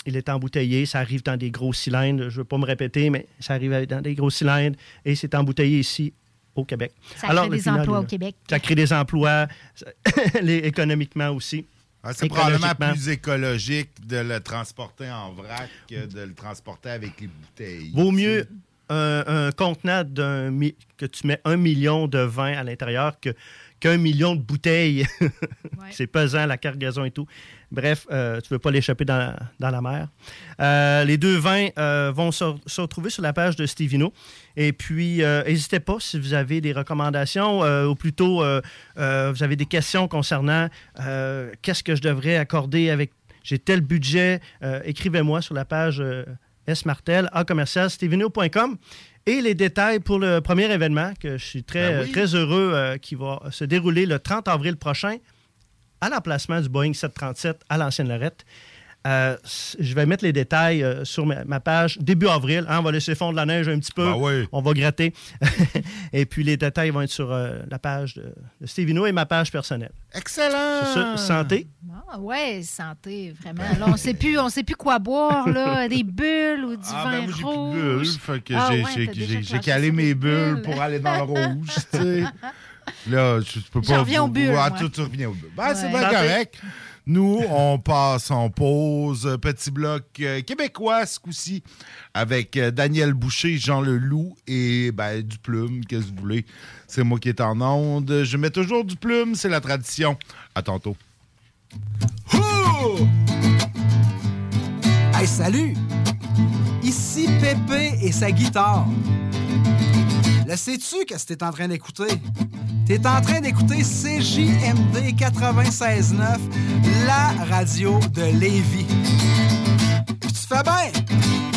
il est embouteillé, ça arrive dans des gros cylindres. Je ne veux pas me répéter, mais ça arrive dans des gros cylindres et c'est embouteillé ici au Québec. Ça crée des final, emplois au Québec. Ça crée des emplois, les- économiquement aussi. Ah, c'est probablement plus écologique de le transporter en vrac que de le transporter avec les bouteilles. Vaut mieux un, un contenant que tu mets un million de vin à l'intérieur que qu'un million de bouteilles. C'est pesant, la cargaison et tout. Bref, euh, tu ne veux pas l'échapper dans, dans la mer. Euh, les deux vins euh, vont se, se retrouver sur la page de Stevino. Et puis, n'hésitez pas si vous avez des recommandations ou plutôt vous avez des questions concernant qu'est-ce que je devrais accorder avec. J'ai tel budget. Écrivez-moi sur la page S. Martel, à commercial, stevino.com. Et les détails pour le premier événement, que je suis très, Ben oui. très heureux, euh, qui va se dérouler le 30 avril prochain à l'emplacement du Boeing 737 à l'ancienne Lorette. Euh, je vais mettre les détails euh, sur ma, ma page début avril. hein, on va laisser fondre la neige un petit peu. Ben oui. On va gratter. et puis les détails vont être sur euh, la page de, de Stevino et ma page personnelle. Excellent! Sur ce, santé. Ah ouais, santé, vraiment. Là, on sait plus, on sait plus quoi boire, là. Des bulles ou du Ah, vin ben moi, j'ai plus de rouge. bulles. Fait que Ah j'ai ouais, j'ai- t'as déjà j'ai- j'ai clenché calé mes les bulles pour aller dans le rouge, tu sais. Là, je peux J'en pas. reviens aux bulles, Ah, tu, tu reviens aux bulles. Ben, c'est bien correct. Nous, on passe en pause. Petit bloc euh, québécois, ce coup-ci, avec euh, Daniel Boucher, Jean Leloup et ben, du plume, qu'est-ce que vous voulez. C'est moi qui est en onde. Je mets toujours du plume, c'est la tradition. À tantôt. Hey, salut! Ici Pépé et sa guitare. Le sais-tu qu'est-ce que t'es en train d'écouter? T'es en train d'écouter CJMD 96.9, la radio de Lévis. Puis tu fais bien!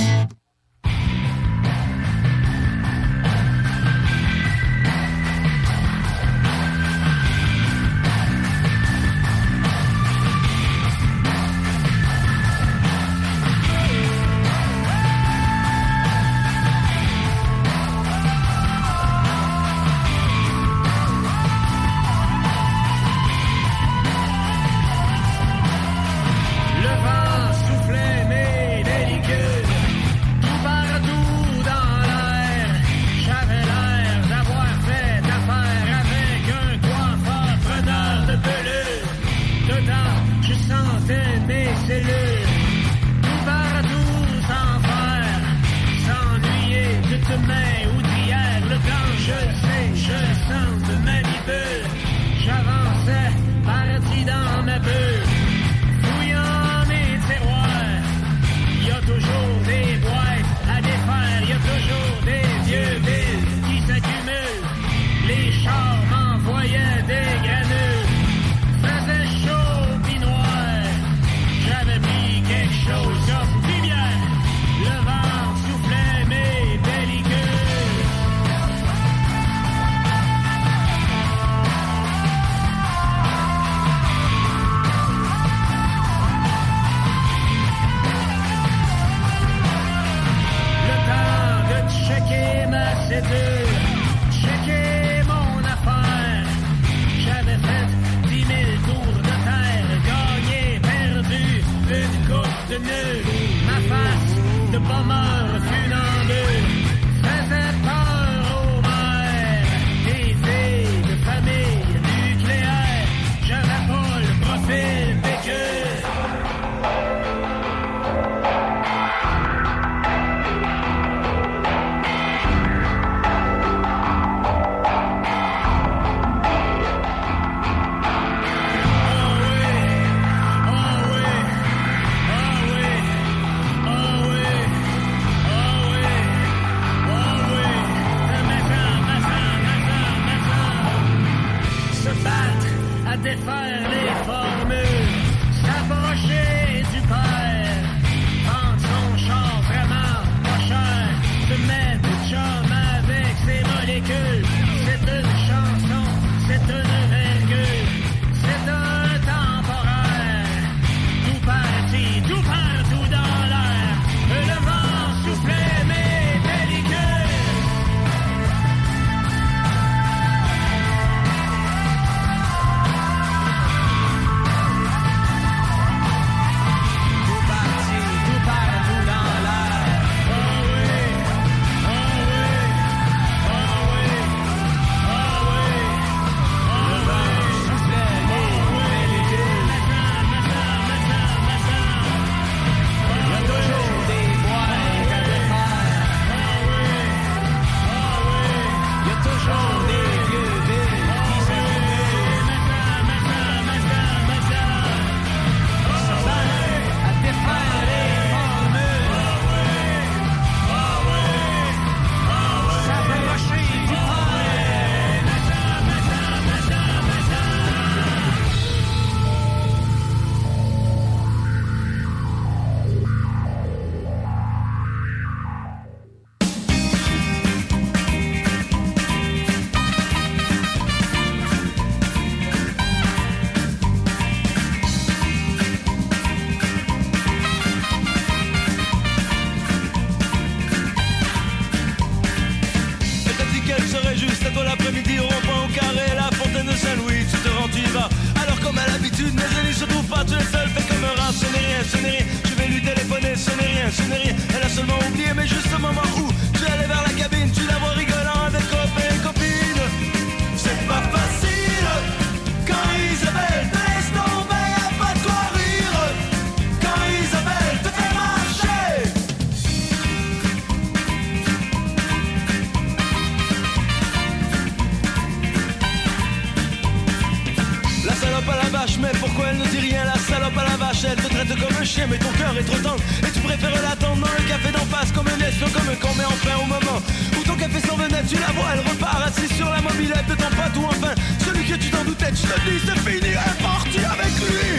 Comme un chien, mais ton cœur est trop tendre. Et tu préfères l'attendre dans le café d'en face, comme un espion, comme un con, mais enfin au moment où ton café s'en venait, tu la vois, elle repart assise sur la mobilette de ton pote, ou enfin celui que tu t'en doutais, tu te dis, c'est fini, elle est avec lui.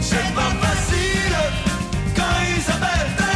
C'est pas facile quand Isabelle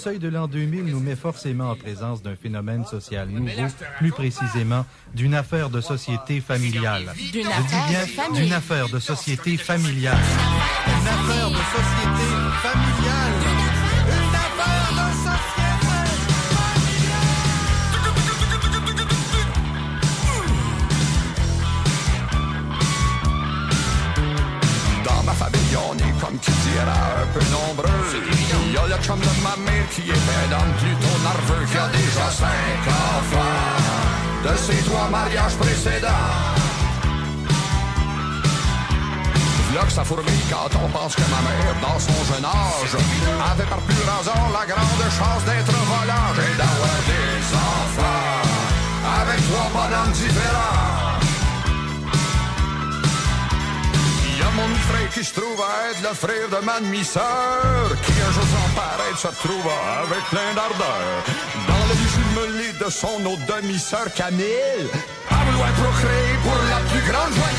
seuil de l'an 2000 nous met forcément en présence d'un phénomène social nouveau, plus précisément d'une affaire de société familiale. D'une Je affaire d'une affaire de société familiale. Une affaire de société Fourmille quand on pense que ma mère, dans son jeune âge, avait par plus raison la grande chance d'être volant et d'avoir des enfants avec trois bonhommes différents. Il y a mon frère qui se trouve à être le frère de ma demi-sœur, qui un jour sans pareil se retrouva avec plein d'ardeur. Dans le jumelé de son autre demi-sœur Camille, à vouloir procréer pour la plus grande joie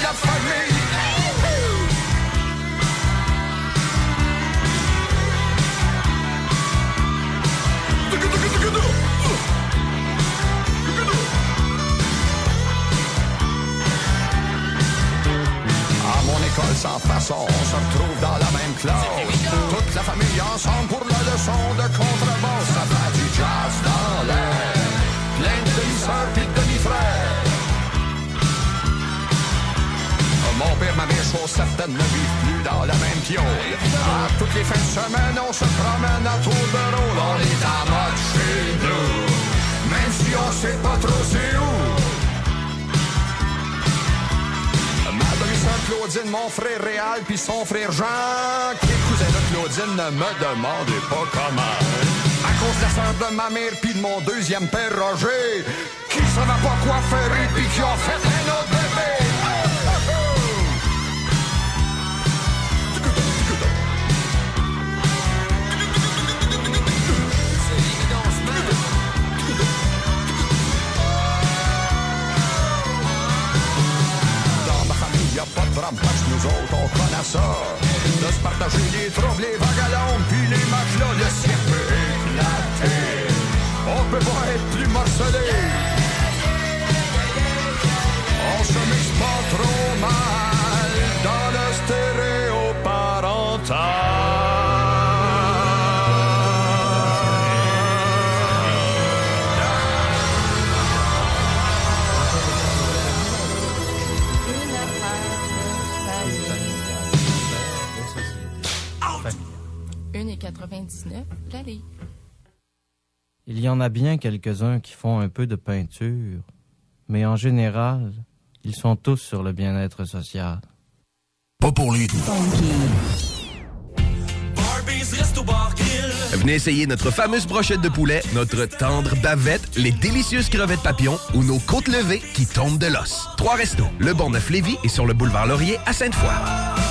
sans façon, on se retrouve dans la même classe. Toute la famille ensemble pour la leçon de contrebasse. Ça fait du jazz dans l'air. Plein de demi-sœurs pis de demi-frères. Mon père, ma mère, chose certaine, ne vivent plus dans la même piole. À toutes les fins de semaine, on se promène à tour de rôle. On est en mode chez nous, même si on sait pas trop c'est où. Claudine, mon frère Réal, puis son frère Jean, qui est cousin de Claudine, ne me demandez pas comment. À cause de la sœur de ma mère, puis de mon deuxième père Roger, qui savait pas quoi faire et puis qui a fait Rampache, nous autres, on connaît ça. De se partager les troubles, les vagabonds, puis les matelas, le cirque peut éclater. On peut pas être plus morcelé. On se mise pas trop mal. Il y en a bien quelques-uns qui font un peu de peinture, mais en général, ils sont tous sur le bien-être social. Pas pour les Venez essayer notre fameuse brochette de poulet, notre tendre bavette, les délicieuses crevettes papillons ou nos côtes levées qui tombent de l'os. Trois restos, le Bon Neuf Lévis et sur le boulevard Laurier à Sainte-Foy.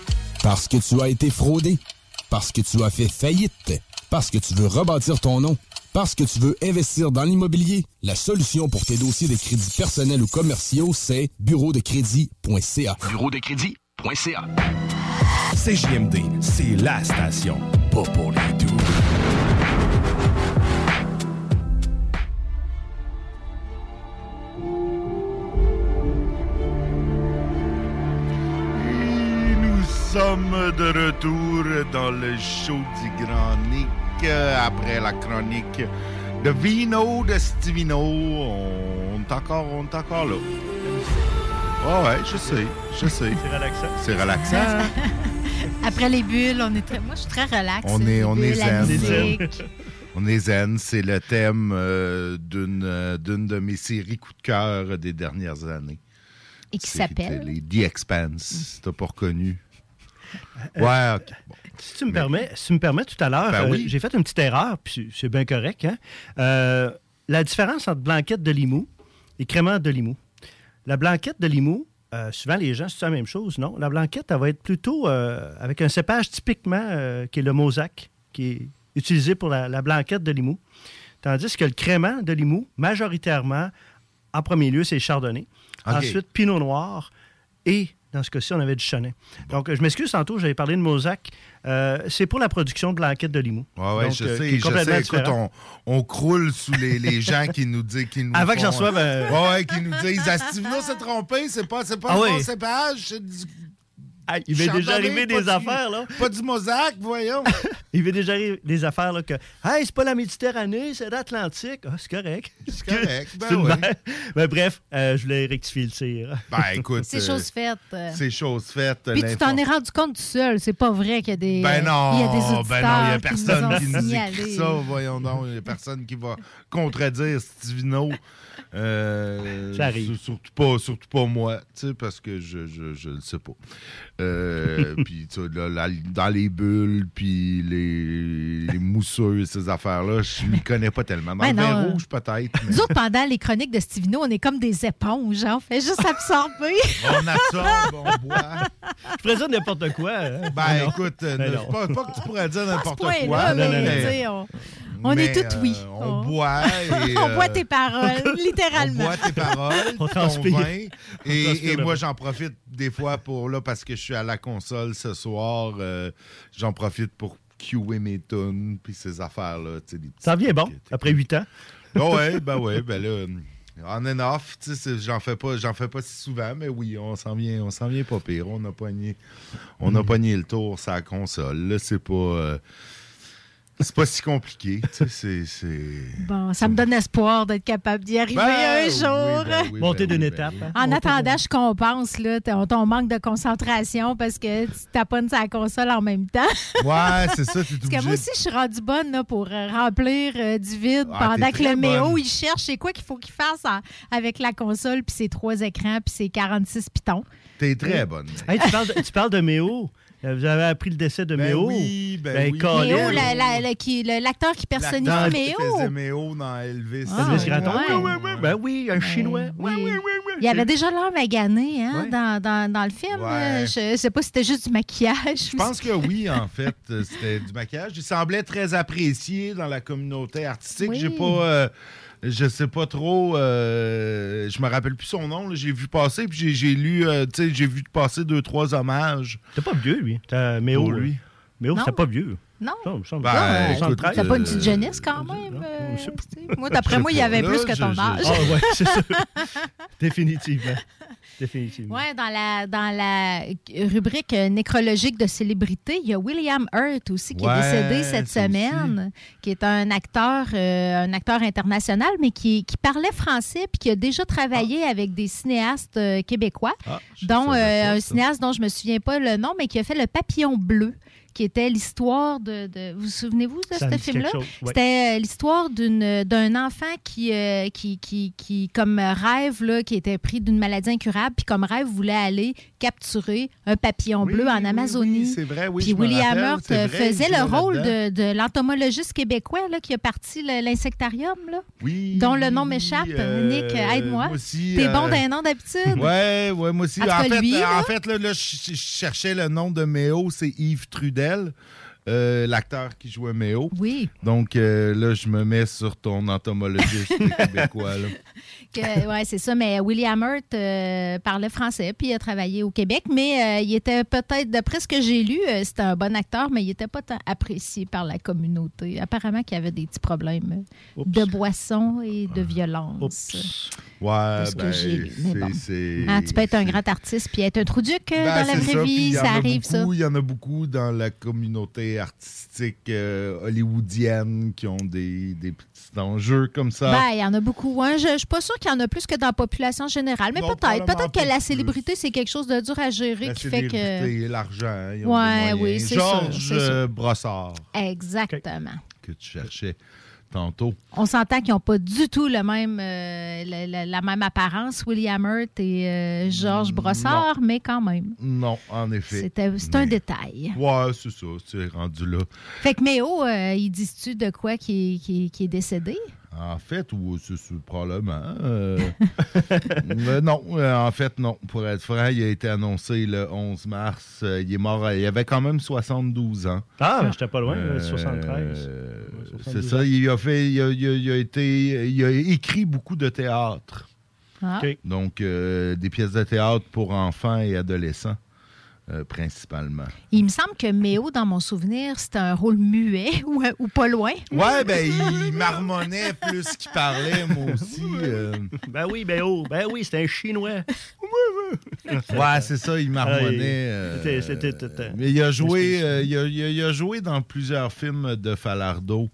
Parce que tu as été fraudé. Parce que tu as fait faillite. Parce que tu veux rebâtir ton nom. Parce que tu veux investir dans l'immobilier. La solution pour tes dossiers de crédits personnels ou commerciaux, c'est bureau de crédit.ca. Bureau de crédit.ca. CJMD, c'est la station. Pas pour les sommes de retour dans le show du Grand Nick euh, après la chronique de Vino de Stivino. On est encore, on est encore là. Oh ouais, je sais, je sais. C'est relaxant. C'est relaxant. Après les bulles, on est très... moi, je suis très relax. On est, Les on bulles, zen. musique. On est zen. C'est le thème euh, d'une euh, d'une de mes séries coup de cœur des dernières années. Et qui s'appelle? télé, The Expanse. Si t'as pas reconnu? Ouais, ok. Bon. Si tu me permets, si tu me permets, tout à l'heure, Ben euh, j'ai fait une petite erreur, puis c'est bien correct. hein. Euh, la différence entre blanquette de Limoux et crémant de Limoux. La blanquette de Limoux, euh, souvent les gens, c'est la même chose, non? La blanquette, elle va être plutôt avec un cépage typiquement qui est le Mosaque, qui est utilisé pour la, la blanquette de Limoux. Tandis que le crément de Limoux, majoritairement, en premier lieu, c'est chardonnay. Ensuite, pinot noir et dans ce cas-ci, on avait du chenin. Donc, je m'excuse, tantôt, j'avais parlé de Mosaque. Euh, c'est pour la production de blanquette de Limoux. Ouais, Donc, je euh, sais, je sais. Écoute, on, on croule sous les, les gens qui nous disent. Qui nous Avant que j'en font- euh, Ouais, ouais, qui nous disent Ah, Stivino s'est trompé, c'est pas, c'est pas Ah oui. bon cépage, c'est du. Il m'est déjà arrivé des du- affaires, là. Pas du mosaque, voyons. Il m'est déjà arrivé des affaires là, que Hey, c'est pas la Méditerranée, c'est l'Atlantique. Ah, c'est correct. C'est correct, ben oui. Mais bref, euh, je voulais rectifier le tir. Ben écoute. C'est chose faite. euh. C'est chose faite. Puis tu t'en es rendu compte tout seul. C'est pas vrai qu'il y a des. Ben non, il y a des auditeurs ben non, il y a qui nous personne ont qui nous, signalé. écrit ça, voyons donc. Il y a personne qui va contredire Stivino. Euh, Ça arrive. sur- Surtout pas, surtout pas moi, tu sais, parce que je, je, je le sais pas. Euh, puis, tu sais, là, la- dans les bulles, puis les, les mousseux et ces affaires-là, je m'y connais pas tellement. Dans Ben le non, vin rouge, peut-être. mais Nous autres, pendant les chroniques de Stivino, on est comme des éponges. hein. On fait juste absorber. On absorbe, on boit. Je pourrais dire n'importe quoi. hein. Ben Non. écoute, Ben ne- pas, pas que tu pourrais dire n'importe quoi. mais là, on- on mais, est toutes oui. euh, on boit. et, on euh, boit tes paroles, On littéralement. boit tes paroles, On ton vin. On Et, moi, j'en profite des fois pour là, parce que je suis à la console ce soir. euh, j'en profite pour cuer mes tunes puis ces affaires-là. Ça vient bon, après huit ans? Ah ouais, ben ouais, ben là. On and off, tu sais, c'est- j'en fais pas, j'en fais pas si souvent, mais oui, on s'en vient, on s'en vient pas pire. On a pogné, on a pogné le tour sur la console. Là, c'est pas, euh, c'est pas si compliqué. tu sais, c'est, c'est- Bon, ça me donne espoir d'être capable d'y arriver Ben, un jour. oui, ben oui, Monter ben d'une étape. ben hein. En attendant, je compense là, ton, ton manque de concentration parce que tu taponnes sa console en même temps. Ouais, c'est ça, Parce que moi aussi, je suis rendue bonne là, pour euh, remplir euh, du vide Ah, pendant que le Méo, il cherche c'est quoi qu'il faut qu'il fasse en- avec la console, puis ses trois écrans, puis ses 46 pitons? T'es très bonne. Hey, tu, parles de, tu parles de Méo. Euh, Vous avez appris le décès de Ben Méo? oui, ben oui. Colin? Méo, la- la- la- qui- l'acteur qui personnifie L'acteur qui Méo? faisait Méo dans Elvis. Ah, Elvis Gratton? ouais. Oui, oui, oui. Ben oui, un Chinois. Oui. Il y avait déjà l'air magané hein, dans, dans- dans le film. Ouais. Euh, Je sais pas si c'était juste du maquillage. Je pense que oui, en fait, euh, c'était du maquillage. Il semblait très apprécié dans la communauté artistique. Oui. J'ai pas, euh, je sais pas trop, euh, je me rappelle plus son nom. là. J'ai vu passer, puis j'ai- lu, euh, tu sais, j'ai vu passer deux trois hommages. C'était pas vieux, lui. T'as Méo, lui. Méo, c'était pas vieux. Non. Ben, Non, écoute, 73. T'as pas une petite jeunesse quand même. euh, moi, d'après moi, il y avait là, plus que ton âge. Ah ouais, c'est ça. Définitivement. Définitivement. Ouais, dans la, dans la rubrique nécrologique de célébrités, il y a William Hurt aussi qui Ouais, est décédé cette semaine, qui est un acteur, euh, un acteur international, mais qui, qui parlait français puis qui a déjà travaillé avec des cinéastes euh, québécois, Ah, dont euh, un cinéaste dont je me souviens pas le nom, mais qui a fait Le Papillon bleu qui était l'histoire de, de- Vous vous souvenez-vous de ce film-là? C'était euh, l'histoire d'un enfant qui, euh, qui, qui, qui, comme rêve, là, qui était pris d'une maladie incurable, puis comme rêve, voulait aller capturer un papillon Oui, bleu en oui, Amazonie. oui, c'est vrai, oui, Puis William Hurt euh, faisait le rôle de, de l'entomologiste québécois là, qui a parti l'insectarium, Oui, dont le nom m'échappe. euh, Nick, aide-moi. T'es euh, bon d'un nom d'habitude? Ouais, ouais, moi aussi. En fait, lui, en fait, là, je cherchais le nom de Méo, c'est Yves Trudel, euh, l'acteur qui jouait Méo. Oui. Donc euh, là, je me mets sur ton entomologiste québécois. Là. Ouais, c'est ça. Mais William Hurt euh, parlait français, puis il a travaillé au Québec. Mais euh, il était peut-être, d'après ce que j'ai lu, euh, c'était un bon acteur, mais il n'était pas tant apprécié par la communauté. Apparemment qu'il y avait des petits problèmes de boisson et de violence. Ouais, ce que ben, bon. Hein, tu peux être un grand artiste puis être un trou duc Ben, dans la vraie ça, vie, ça arrive, ça. beaucoup, Il y en a beaucoup dans la communauté artistique hollywoodienne qui ont des, des petits enjeux comme ça. Ben, il y en a beaucoup. hein. Je ne suis pas sûre qu'il y en a plus que dans la population générale, mais peut-être. Peut-être que la célébrité, c'est quelque chose de dur à gérer La qui fait que. l'argent, Ouais, oui, c'est Georges euh, Brossard, Exactement. que tu cherchais tantôt. On s'entend qu'ils n'ont pas du tout le même, euh, la, la- la même apparence, William Hurt et euh, Georges Brossard, mais quand même. Non, en effet. C'était- C'est un détail. Ouais, c'est ça, c'est rendu là. Fait que Méo, euh, il dis-tu de quoi qui est décédé? En fait, ou c'est probablement. euh, euh, non, euh, en fait, non. Pour être franc, il a été annoncé le 11 mars. Il est mort, il avait quand même 72 ans. Ah, j'étais pas loin, Euh, 73. C'est 72 ça, il a fait, il a, il a- il a été, il a écrit beaucoup de théâtre. Ah. Donc, des pièces de théâtre pour enfants et adolescents, euh, principalement. Il me semble que Méo, dans mon souvenir, c'était un rôle muet ou, ou pas loin. Ouais, ben, il marmonnait plus qu'il parlait, moi aussi. euh. Ben oui, ben oh, ben oui, c'était un Chinois. Ouais, c'est ça, il marmonnait. euh, C'était- mais il a joué, euh, il, a, il a- il a joué dans plusieurs films de Falardo.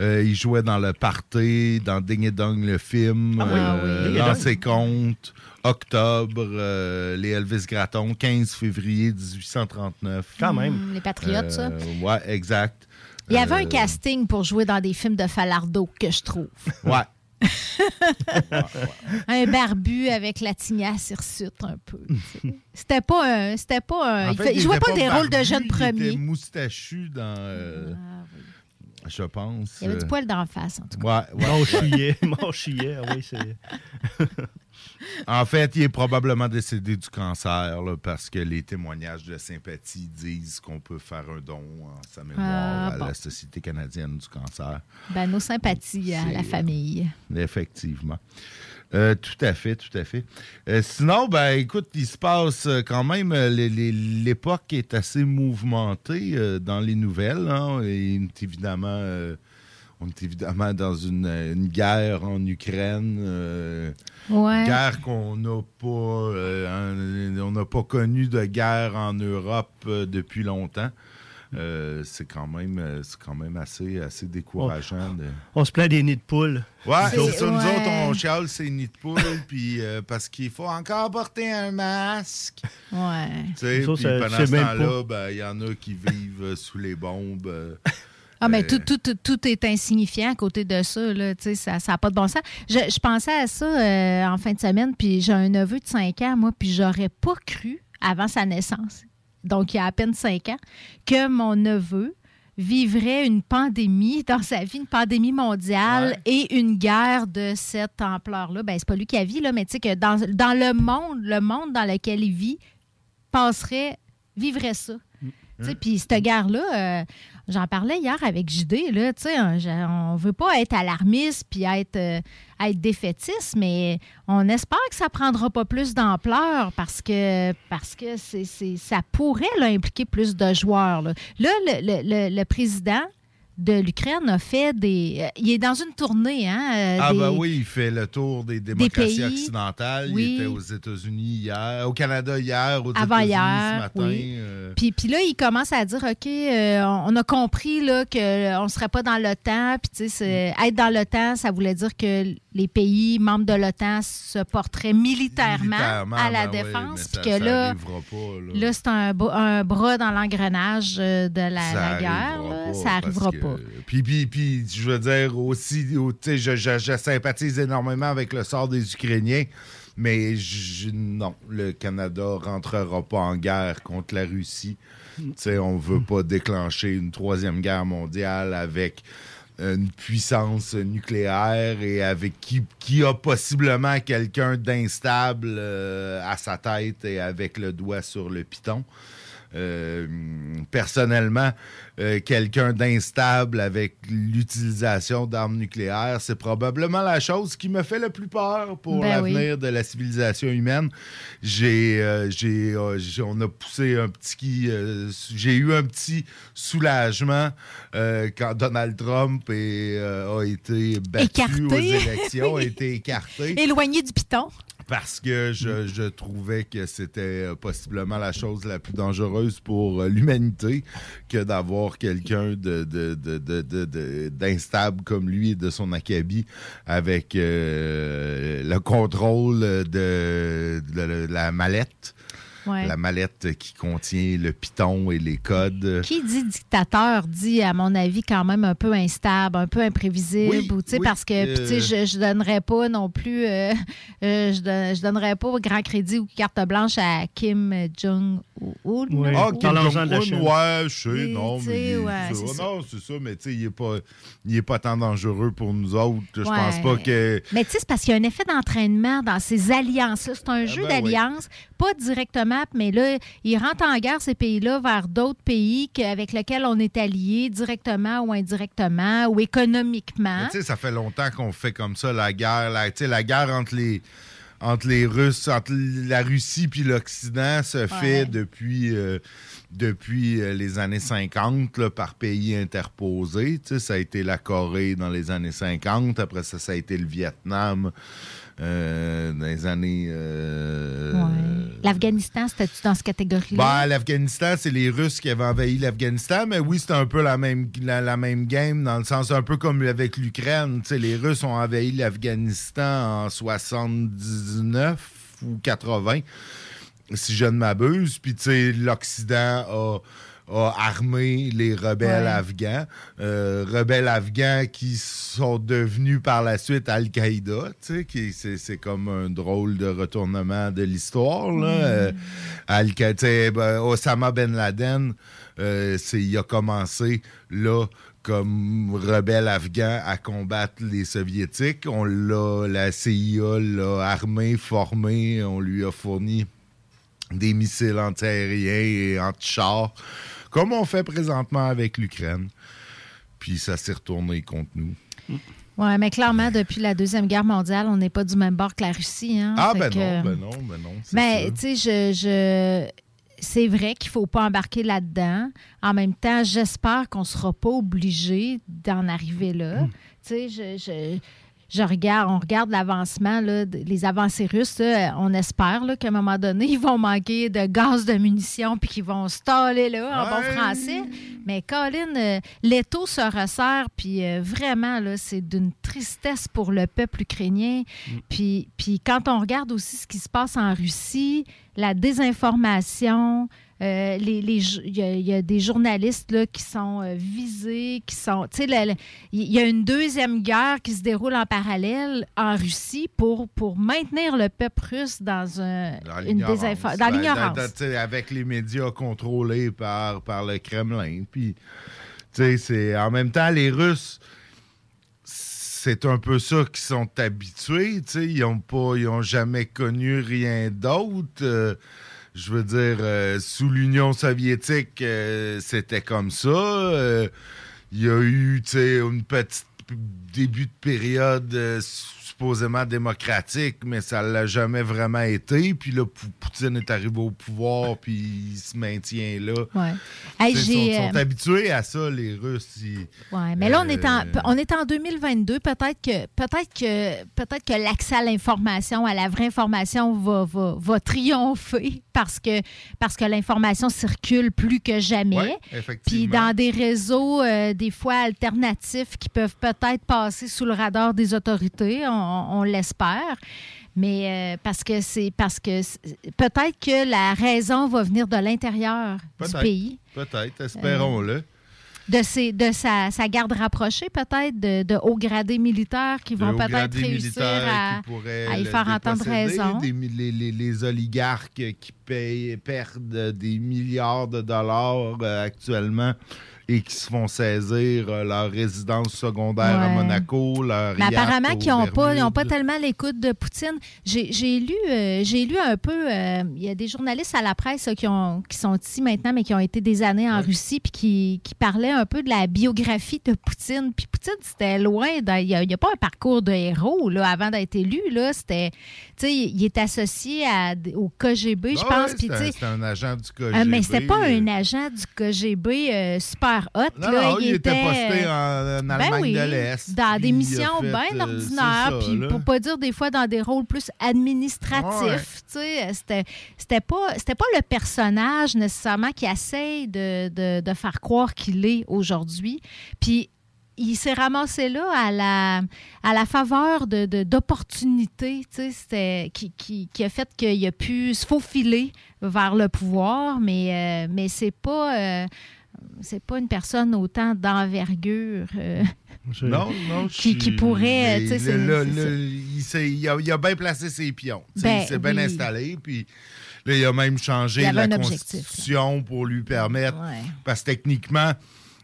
Euh, il jouait dans Le Party, dans Ding et Dong le film, Ah oui. euh, Ah oui. Dans ses comptes, Octobre, euh, Les Elvis Gratton, 15 février 1839. Quand même. Hmm, les Patriotes, ça. Euh, Ouais, exact. Il y avait Euh, un casting pour jouer dans des films de Falardo que je trouve. Ouais. un barbu avec la tignasse hirsute un peu. C'était pas un. C'était pas un. En il, fait, il jouait était pas des rôles de barbu, jeunes Il était moustachu dans. euh, Je pense. Il y avait du euh, poil d'en face, en tout cas. Ouais, ouais, Mon ouais. chillet, mon chillet, ah oui, c'est... En fait, il est probablement décédé du cancer là, parce que les témoignages de sympathie disent qu'on peut faire un don en sa mémoire Ah, à la Société canadienne du cancer. Ben, nos sympathies à la famille. Effectivement. Euh, tout à fait, tout à fait. Euh, sinon, ben écoute, il se passe euh, quand même, l'époque est assez mouvementée dans les nouvelles. hein, et évidemment, On est évidemment dans une, une guerre en Ukraine. euh, Ouais. Guerre qu'on n'a pas, euh, un- on n'a pas connu de guerre en Europe euh, depuis longtemps. Euh, c'est quand même, euh, c'est quand même assez, assez décourageant. de- On se plaint des nids de poules. Ouais, Nous autres. Nous autres, on chiale ces nids de poule, puis euh, parce qu'il faut encore porter un masque. Ouais. Tu sais, pendant ce temps-là, ben, il y en a qui vivent euh, sous les bombes. Ah, mais euh, tout, tout, tout, tout est insignifiant à côté de ça. Là, Tu sais, ça n'a pas de bon sens. Je, je pensais à ça euh, en fin de semaine, puis j'ai un neveu de 5 ans, moi, puis j'aurais pas cru, avant sa naissance, donc il y a à peine 5 ans, que mon neveu vivrait une pandémie dans sa vie, une pandémie mondiale et une guerre de cette ampleur-là. Ben, c'est pas lui qui a vu, là, mais tu sais que dans, dans le monde, le monde dans lequel il vit, passerait, vivrait ça. Sais, Puis cette guerre-là, euh, j'en parlais hier avec JD, là, on, on veut pas être alarmiste puis être, euh, être défaitiste, mais on espère que ça prendra pas plus d'ampleur parce que parce que c'est, ça pourrait impliquer plus de joueurs. Là, le- le- le président de l'Ukraine a fait des... euh, il est dans une tournée, hein? euh, Ah, des- ben oui, il fait le tour des démocraties pays. occidentales. Oui. Il était aux États-Unis hier, au Canada hier, aux États-Unis ce matin. oui. euh, Puis, puis là, il commence à dire, OK, euh, on on a compris là, qu'on ne serait pas dans l'OTAN. Puis, tu sais, c'est- être dans l'OTAN, ça voulait dire que les pays membres de l'OTAN se porteraient militairement, militairement, à la ben oui, défense. mais puis que ça là, pas, là. là c'est un, bras dans l'engrenage de la, guerre. pas ça n'arrivera que- pas. Puis, puis, puis, je veux dire aussi, je, je- je sympathise énormément avec le sort des Ukrainiens, mais je- non, le Canada rentrera pas en guerre contre la Russie. Sais, on veut pas déclencher une troisième guerre mondiale avec une puissance nucléaire et avec qui, qui a possiblement quelqu'un d'instable euh, à sa tête et avec le doigt sur le piton. Euh, personnellement, euh, quelqu'un d'instable avec l'utilisation d'armes nucléaires, c'est probablement la chose qui me fait le plus peur pour Ben l'avenir de la civilisation humaine. J'ai, euh, j'ai, on a poussé un petit, j'ai eu un petit soulagement quand Donald Trump est, a été battu Écarté. aux élections, a été écarté. Éloigné du piton. Parce que je, je trouvais que c'était euh, possiblement la chose la plus dangereuse pour euh, l'humanité que d'avoir quelqu'un de, de- de- d'instable comme lui et de son acabit avec euh, le contrôle de la mallette. Ouais. La mallette qui contient le piton et les codes. Qui dit dictateur dit, à mon avis, quand même un peu instable, un peu imprévisible. Oui, ou, tu sais, oui, parce que puis, tu sais, euh, je ne donnerais pas non plus, euh, euh, je, don- je donnerais pas grand crédit ou carte blanche à Kim Jong-un. Oui. Ah, Ou- Kim Parlons-en de la Jong-un, Chine. ouais, je sais, non, mais ouais, c'est- ça. non, c'est ça, mais tu sais, il est pas, il est pas tant dangereux pour nous autres. Je Ouais. pense pas que. Mais tu sais, c'est parce qu'il y a un effet d'entraînement dans ces alliances-là. C'est un jeu ben oui. d'alliance, pas directement, mais là, ils rentrent en guerre, ces pays-là, vers d'autres pays avec lesquels on est alliés, directement ou indirectement, ou économiquement. Mais Tu sais, ça fait longtemps qu'on fait comme ça la guerre, la, guerre entre les entre les Russes, entre la Russie puis l'Occident se fait depuis euh, depuis euh, les années 50 là, par pays interposés. Tu sais, ça a été la Corée dans les années 50, après ça, ça a été le Vietnam euh, dans les années. euh, L'Afghanistan, c'était-tu dans cette catégorie-là? Ben, l'Afghanistan, c'est les Russes qui avaient envahi l'Afghanistan, mais oui, c'était un peu la même, la, la même game, dans le sens un peu comme avec l'Ukraine. Les Russes ont envahi l'Afghanistan en 79 ou 80, si je ne m'abuse. Puis, tu sais, l'Occident a a armé les rebelles Ouais. afghans. Euh, rebelles afghans qui sont devenus par la suite Al-Qaïda. C'est comme un drôle de retournement de l'histoire. là. Euh, Al-Qaïda, ben, Osama Ben Laden, euh, il a commencé là comme rebelle afghan à combattre les soviétiques. On l'a, la CIA l'a armé, formé, on lui a fourni des missiles antiaériens et anti-chars, comme on fait présentement avec l'Ukraine. Puis ça s'est retourné contre nous. Oui, mais clairement, depuis la Deuxième Guerre mondiale, on n'est pas du même bord que la Russie. Hein? Ah, ben que- non, ben non, ben non. Mais tu sais, je, je- c'est vrai qu'il ne faut pas embarquer là-dedans. En même temps, j'espère qu'on ne sera pas obligé d'en arriver là. Hmm. Tu sais, je, je- je regarde, on regarde l'avancement, les avancées russes. là, on espère qu'à un moment donné, ils vont manquer de gaz de munitions puis qu'ils vont staller là, en bon français. Mais Colin, euh, l'étau se resserre, puis euh, vraiment, c'est d'une tristesse pour le peuple ukrainien. Puis, puis quand on regarde aussi ce qui se passe en Russie, la désinformation, euh, les, les jo- il y, a- il y a des journalistes là, qui sont euh, visés, qui sont. Tu sais, il y a une deuxième guerre qui se déroule en parallèle en Russie pour, pour maintenir le peuple russe dans un, Dans une l'ignorance. Dans avec les médias contrôlés par, par le Kremlin. Puis, tu sais, c'est en même temps, les Russes, c'est un peu ça qu'ils sont habitués. tu sais, Ils n'ont pas, ils ont jamais connu rien d'autre. Euh, je veux dire, euh, sous l'Union soviétique, euh, c'était comme ça. Euh, il y a eu, tu sais, une petite début de période euh, supposément démocratique, mais ça l'a jamais vraiment été. Puis là, Pou- Poutine est arrivé au pouvoir, puis il se maintient là. Ouais. Hey, Ils sont, sont euh, habitués à ça, les Russes. ils- Ouais, mais là, on est en, Euh, on est en 2022. Peut-être que, peut-être que, peut-être que l'accès à l'information, à la vraie information, va, va, va triompher parce que, parce que l'information circule plus que jamais. Ouais, Puis dans des réseaux, euh, des fois alternatifs, qui peuvent peut-être passer sous le radar des autorités, on, on l'espère. Mais euh, parce que c'est parce que peut-être que la raison va venir de l'intérieur du pays Peut-être, espérons-le. de, ses, de sa, sa garde rapprochée, peut-être, de, de hauts gradés militaires qui vont peut-être réussir à, y faire entendre raison. des mi- les, les- les oligarques qui payent, perdent des milliards de dollars euh, actuellement et qui se font saisir euh, leur résidence secondaire à. Monaco, leur Mais apparemment qu'ils n'ont pas, ils ont Bermudes. pas tellement l'écoute de Poutine. J'ai lu, euh, j'ai lu un peu, euh, il y a des journalistes à la presse là, qui, ont, qui sont ici maintenant, mais qui ont été des années en Russie, puis qui, qui parlaient un peu de la biographie de Poutine. Puis Poutine, c'était loin, il n'y a, pas un parcours de héros là, avant d'être élu. Là, c'était, il est associé à, au KGB, je Ah pense. ouais, c'est un- agent du KGB. ah, mais c'était pas un agent du KGB euh, super hot. Non, là. non, il était posté en- en Ben Allemagne oui, de l'Est, Dans des missions bien euh, ordinaires, puis pour pas dire des fois dans des rôles plus administratifs. tu sais, C'était c'était pas, c'était pas le personnage nécessairement qui essaye de, de- de faire croire qu'il est aujourd'hui. Puis il s'est ramassé là à la, à la faveur de, de- d'opportunités c'était- qui, qui, qui a fait qu'il a pu se faufiler vers le pouvoir, mais, euh, mais c'est pas. euh, c'est pas une personne autant d'envergure euh, Non, non, qui, pourrait. c'est- c'est il, il a, il a bien placé ses pions. Sais, Ben, il s'est bien oui. installé. Puis là, il a même changé Il la un objectif, Constitution pour lui permettre. Ouais. Parce que techniquement,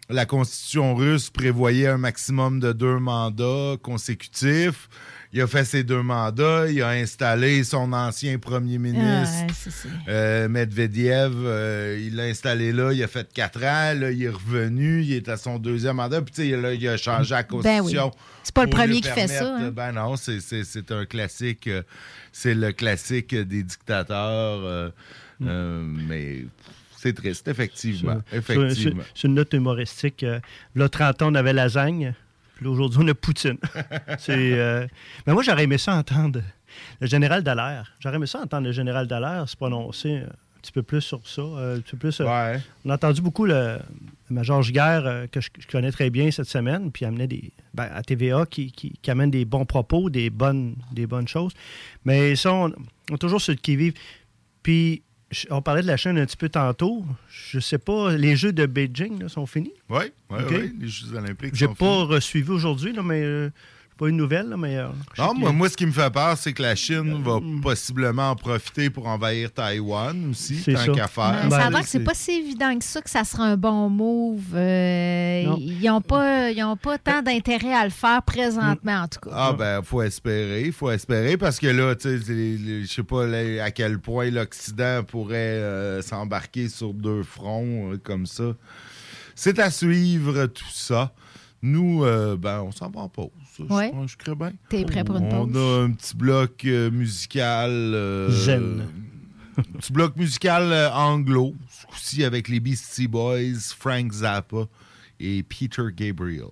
la Constitution russe prévoyait un maximum de deux mandats consécutifs. Il a fait ses deux mandats, il a installé son ancien premier ministre, Ah, ouais, ça. euh, Medvedev. euh, il l'a installé là, il a fait quatre ans. Là, il est revenu, il est à son deuxième mandat. Puis, tu sais, là, il a changé la Ben oui. Constitution. C'est pas le premier qui fait ça, hein. Ben non, c'est- un classique. euh, c'est le classique des dictateurs. euh, euh, mais c'est triste, effectivement. Sur- effectivement. sur- une note humoristique, euh, là, 30 ans, on avait lasagne. Puis là, aujourd'hui, on a Poutine. C'est, euh, Mais moi, j'aurais aimé ça entendre le général Dallaire. J'aurais aimé ça entendre le général Dallaire se prononcer un petit peu plus sur ça. euh, un petit peu plus, euh, On a entendu beaucoup le, le major euh, que je, je connais très bien cette semaine, puis amenait des, ben, à TVA, qui, qui- qui amène des bons propos, des bonnes, des bonnes choses. Mais ça, on, on est toujours sur le qui-vive. Puis, on parlait de la chaîne un petit peu tantôt. Je sais pas, les Jeux de Beijing là, sont finis? Oui, oui, oui, les Jeux olympiques J'ai pas suivi aujourd'hui, mais euh, pas eu de nouvelles, là, mais. euh, Non, moi, moi, ce qui me fait peur, c'est que la Chine va possiblement en profiter pour envahir Taïwan aussi, C'est tant qu'à faire. Ben, ça a Ben, l'air que c'est pas si évident que ça que ça sera un bon move. Euh, ils n'ont pas, ils ont pas tant d'intérêt à le faire présentement, en tout cas. Ah ben, faut espérer, faut espérer, parce que là, tu sais, je sais pas là, à quel point l'Occident pourrait euh, s'embarquer sur deux fronts euh, comme ça. C'est à suivre tout ça. Nous, euh, ben, on s'en va en pause ça. Ouais. Je, je crée bien. T'es prêt pour une pause? On a euh, euh, un petit bloc musical. Euh, un petit bloc musical anglo, ce coup-ci avec les Beastie Boys, Frank Zappa et Peter Gabriel.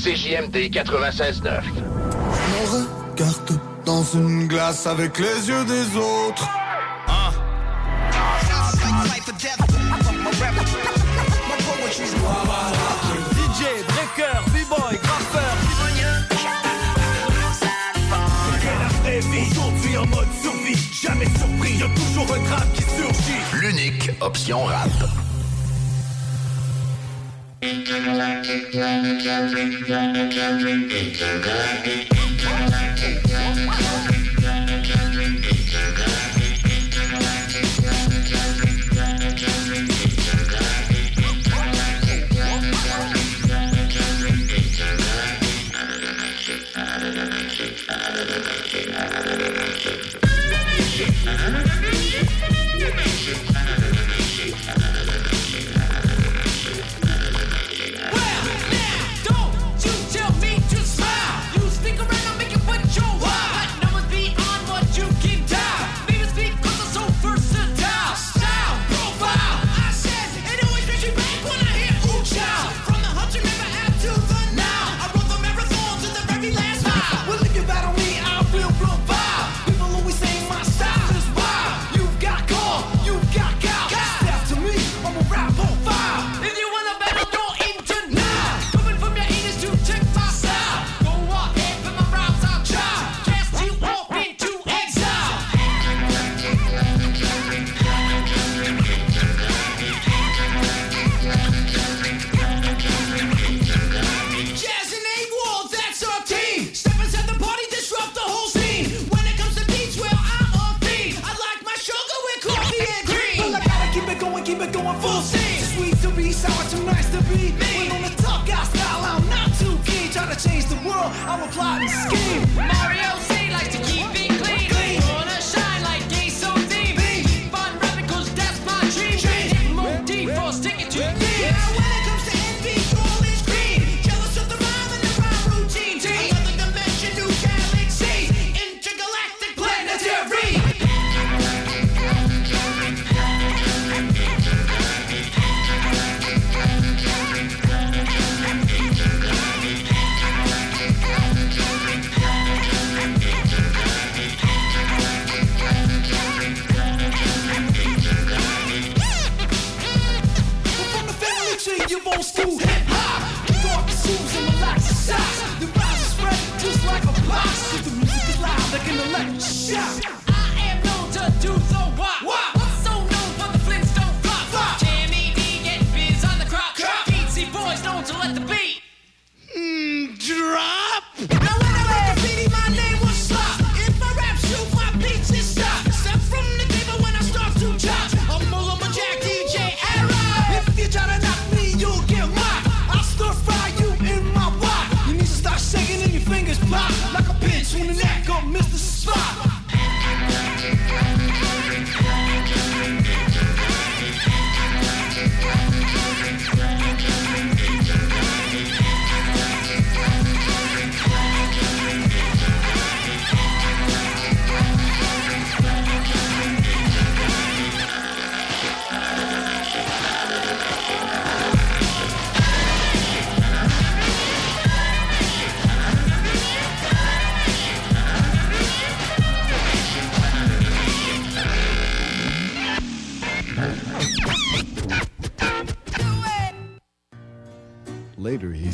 CJMD 96.9. Ne regarde dans une glace avec les yeux des autres. Ah. DJ, breaker, b-boy, graffeur. Aujourd'hui en mode survie, jamais surpris, toujours un qui surgit. L'unique option rap.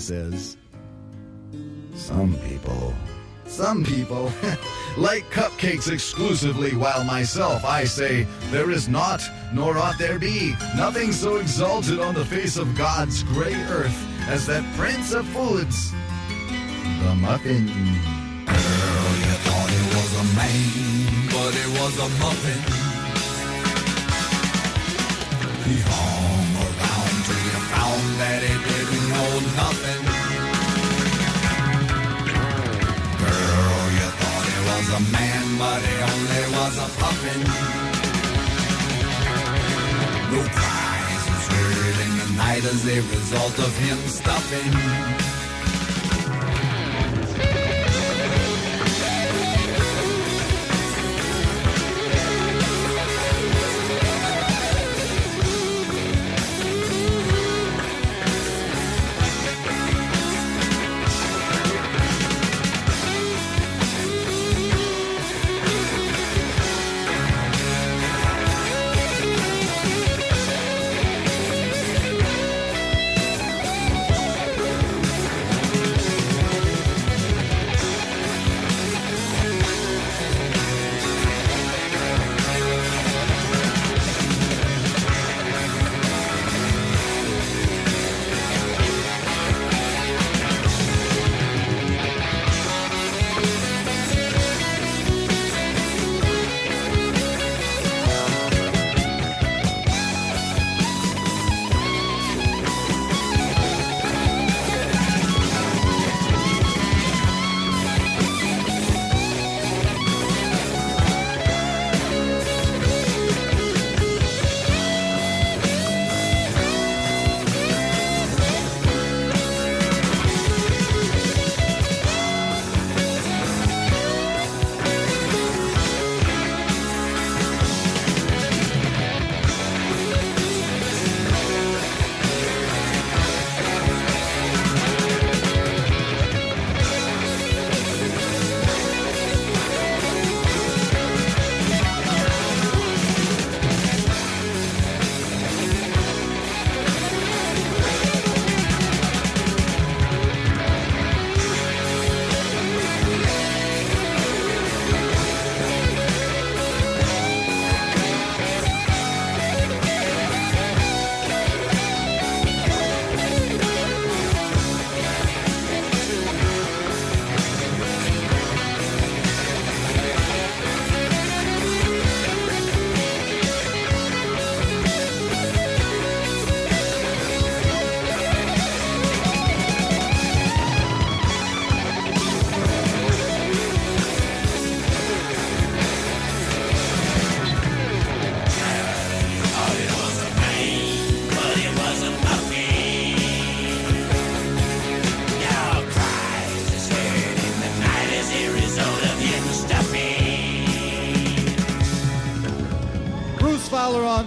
says, Some people, some people like cupcakes exclusively, while myself I say, There is not, nor ought there be, nothing so exalted on the face of God's gray earth as that prince of foods, the muffin. Girl, you thought it was a man, but it was a muffin. He hung around till you found that it nothing. Girl, you thought he was a man, but he only was a puffin. No cries was heard in the night as a result of him stuffing.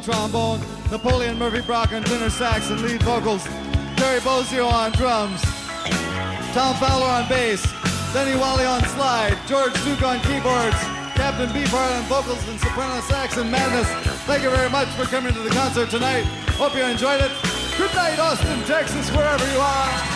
Trombone, Napoleon Murphy Brock on tenor sax and lead vocals, Terry Bozio on drums, Tom Fowler on bass, Denny Wally on slide, George Duke on keyboards, Captain Beefheart on vocals and soprano sax and madness. Thank you very much for coming to the concert tonight. Hope you enjoyed it. Good night, Austin, Texas, wherever you are.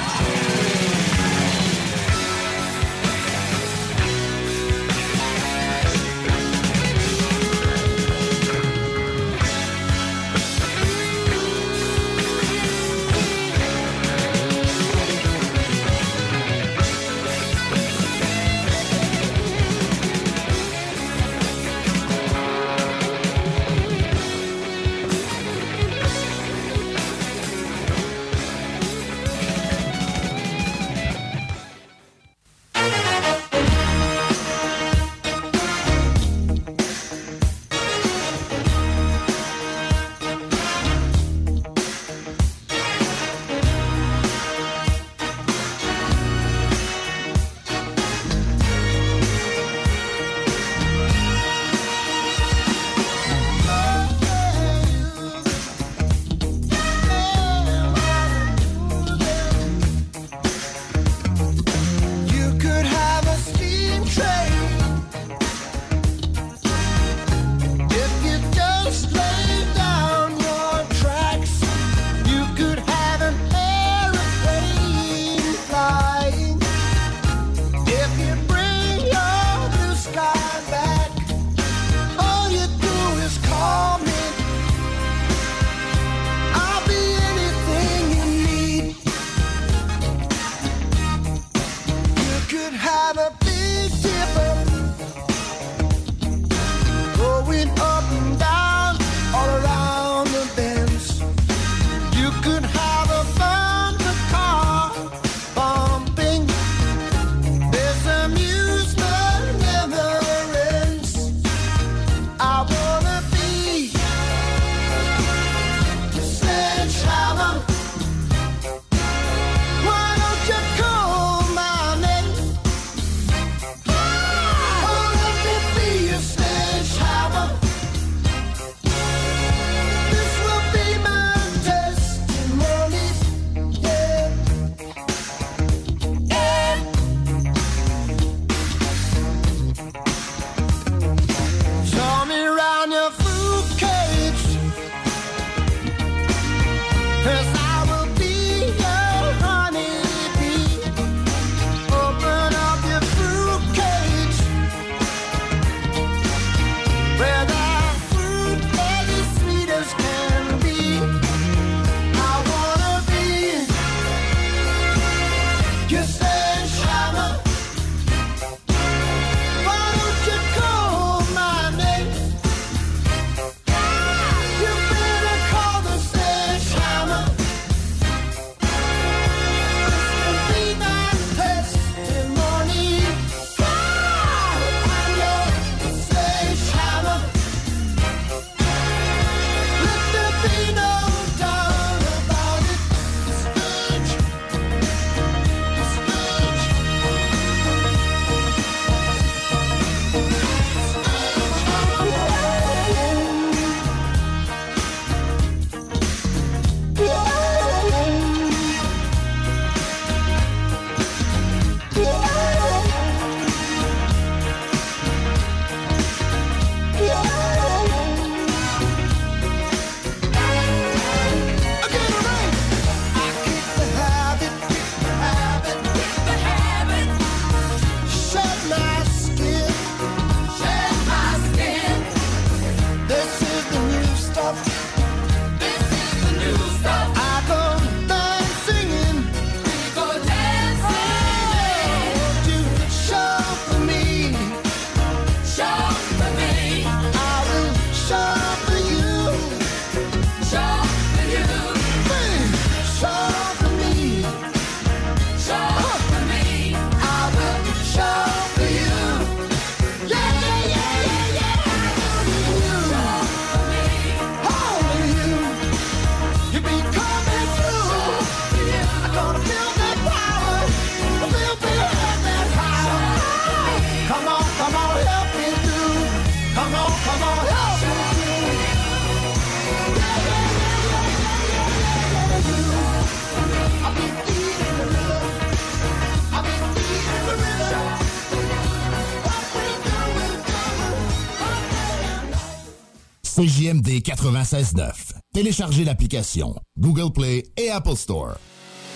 CJMD 96.9. Téléchargez l'application Google Play et Apple Store.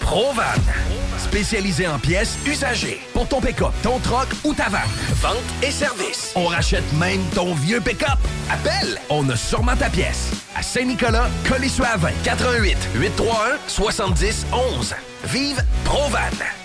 Provan, spécialisé en pièces usagées pour ton pick-up, ton troc ou ta vanne. Vente et service. On rachète même ton vieux pick-up. Appelle, on a sûrement ta pièce. À Saint-Nicolas, Colissois 20 88 831 70 11. Vive Provan.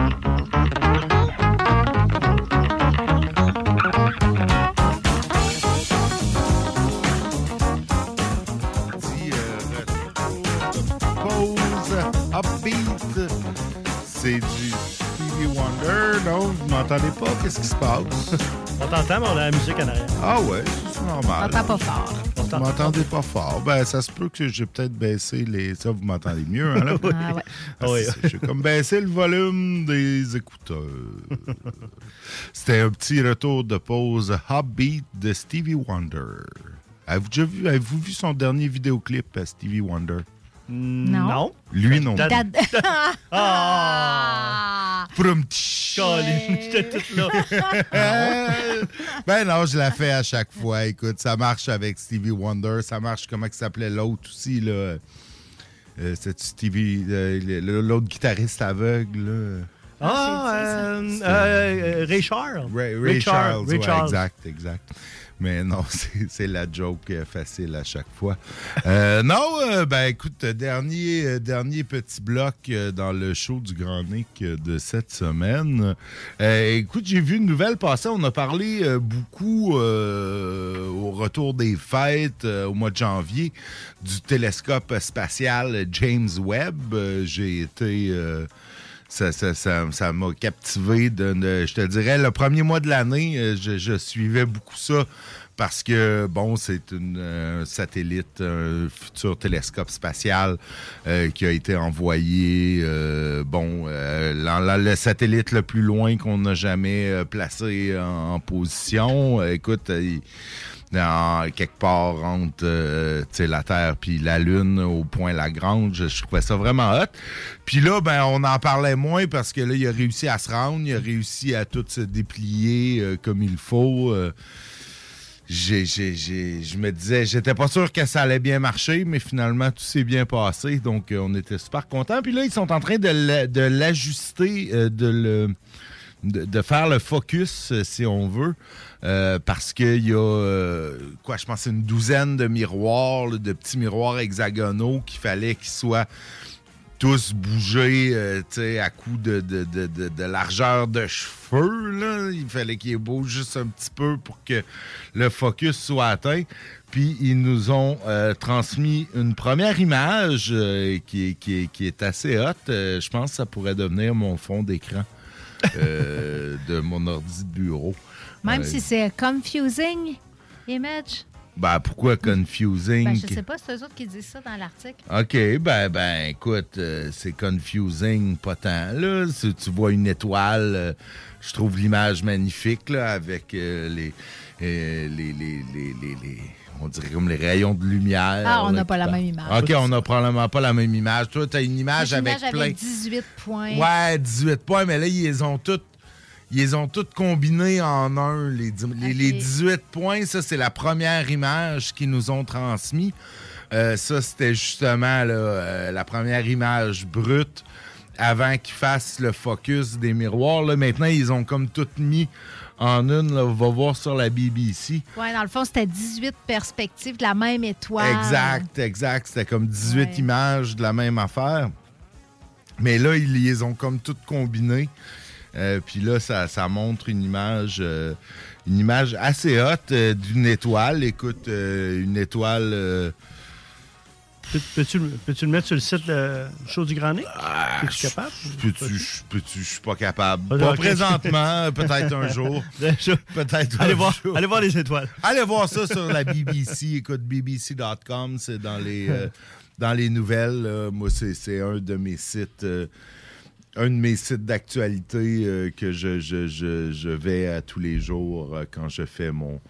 Upbeat. C'est du Stevie Wonder. Non, vous m'entendez pas? Qu'est-ce qui se passe? On t'entend, mais on a la musique en arrière. Ah ouais, c'est normal. T'entends pas fort. Vous m'entendez pas fort. Ben, ça se peut que j'ai peut-être baissé les. Ça, vous m'entendez mieux, hein, là? Ah ouais. Ah, J'ai comme baissé le volume des écouteurs. C'était un petit retour de pause Hobbeat de Stevie Wonder. Avez-vous déjà vu, avez-vous vu son dernier vidéoclip à Stevie Wonder? Non. Lui non. plus. Dad- Ah! Prum, j'étais là. ben non, je la fais à chaque fois. Écoute, ça marche avec Stevie Wonder. Ça marche, comment il s'appelait l'autre aussi, là? Euh, Stevie, euh, le- l'autre guitariste aveugle, là? Ah, euh, euh, Ray Charles. Ray, Ray Charles, Ray ouais, Charles. exact, exact. Mais non, c'est la joke euh, facile à chaque fois. Euh, non, euh, ben écoute, dernier, dernier petit bloc dans le show du Grand Nick de cette semaine. Écoute, j'ai vu une nouvelle passer. On a parlé beaucoup au retour des fêtes au mois de janvier du télescope spatial James Webb. J'ai été... ça, ça, ça, ça m'a captivé. Je te dirais, le premier mois de l'année, euh, je, suivais beaucoup ça parce que, bon, c'est une, euh, un satellite, un futur télescope spatial euh, qui a été envoyé, bon, le satellite le plus loin qu'on a jamais placé en, en position. Écoute, dans, quelque part entre euh, la Terre puis la Lune au point Lagrange. Je, trouvais ça vraiment hot. Puis là, ben, on en parlait moins parce que là, il a réussi à se rendre, il a réussi à tout se déplier euh, comme il faut. euh. je me disais, j'étais pas sûr que ça allait bien marcher, mais finalement, tout s'est bien passé. Donc, on était super contents. Puis là, ils sont en train de, la- de l'ajuster, de le de, faire le focus, euh, si on veut, euh, parce qu'il y a, euh, quoi, je pense, une douzaine de miroirs, de petits miroirs hexagonaux qu'il fallait qu'ils soient tous bougés à coup de, de, de, de- largeur de cheveux. Là. Il fallait qu'ils bougent juste un petit peu pour que le focus soit atteint. Puis ils nous ont transmis une première image qui, qui, qui est assez haute. Je pense que ça pourrait devenir mon fond d'écran euh, de mon ordi de bureau. Même Euh, si c'est confusing image. ben, pourquoi confusing? Ben, je sais pas, c'est eux autres qui disent ça dans l'article. OK, ben, ben écoute, euh, c'est confusing, pas tant. Là. Si tu vois une étoile, euh, je trouve l'image magnifique là, avec euh, les, les, les, les, les- les- On dirait comme les rayons de lumière. Ah, on n'a pas la même image. OK, on n'a probablement pas la même image. Toi, tu as une image Une avec image plein. avec 18 points. Ouais, 18 points, mais là, ils les ont toutes. Ils ont toutes combinées en un. Les, les- les 18 points, ça, c'est la première image qu'ils nous ont transmis. Euh, ça, c'était justement là, euh, la première image brute avant qu'ils fassent le focus des miroirs. Là, maintenant, ils ont comme toutes mis en une. Là, on va voir sur la BBC. Ouais, dans le fond, c'était 18 perspectives de la même étoile. Exact, exact. C'était comme 18 Ouais. images de la même affaire. Mais là, ils les ont comme toutes combinées. Euh, Puis là, ça, ça montre une image, euh, une image assez haute euh, d'une étoile. Écoute, une étoile. Euh, Peux- Peux-tu peux-tu le mettre sur le site de Show du Grand Nez? Es-tu capable? Peux-tu, je- peux-tu, je suis pas capable. Ah, Pas présentement, peut-être un jour. Peut-être Allez un voir, jour. allez voir les étoiles. Allez voir ça sur la BBC. Écoute, bbc.com, c'est dans les, euh, dans les nouvelles. là. moi, c'est, un de mes sites. euh, un de mes sites d'actualité euh, que je, je- je- je vais à tous les jours euh, quand je fais mon,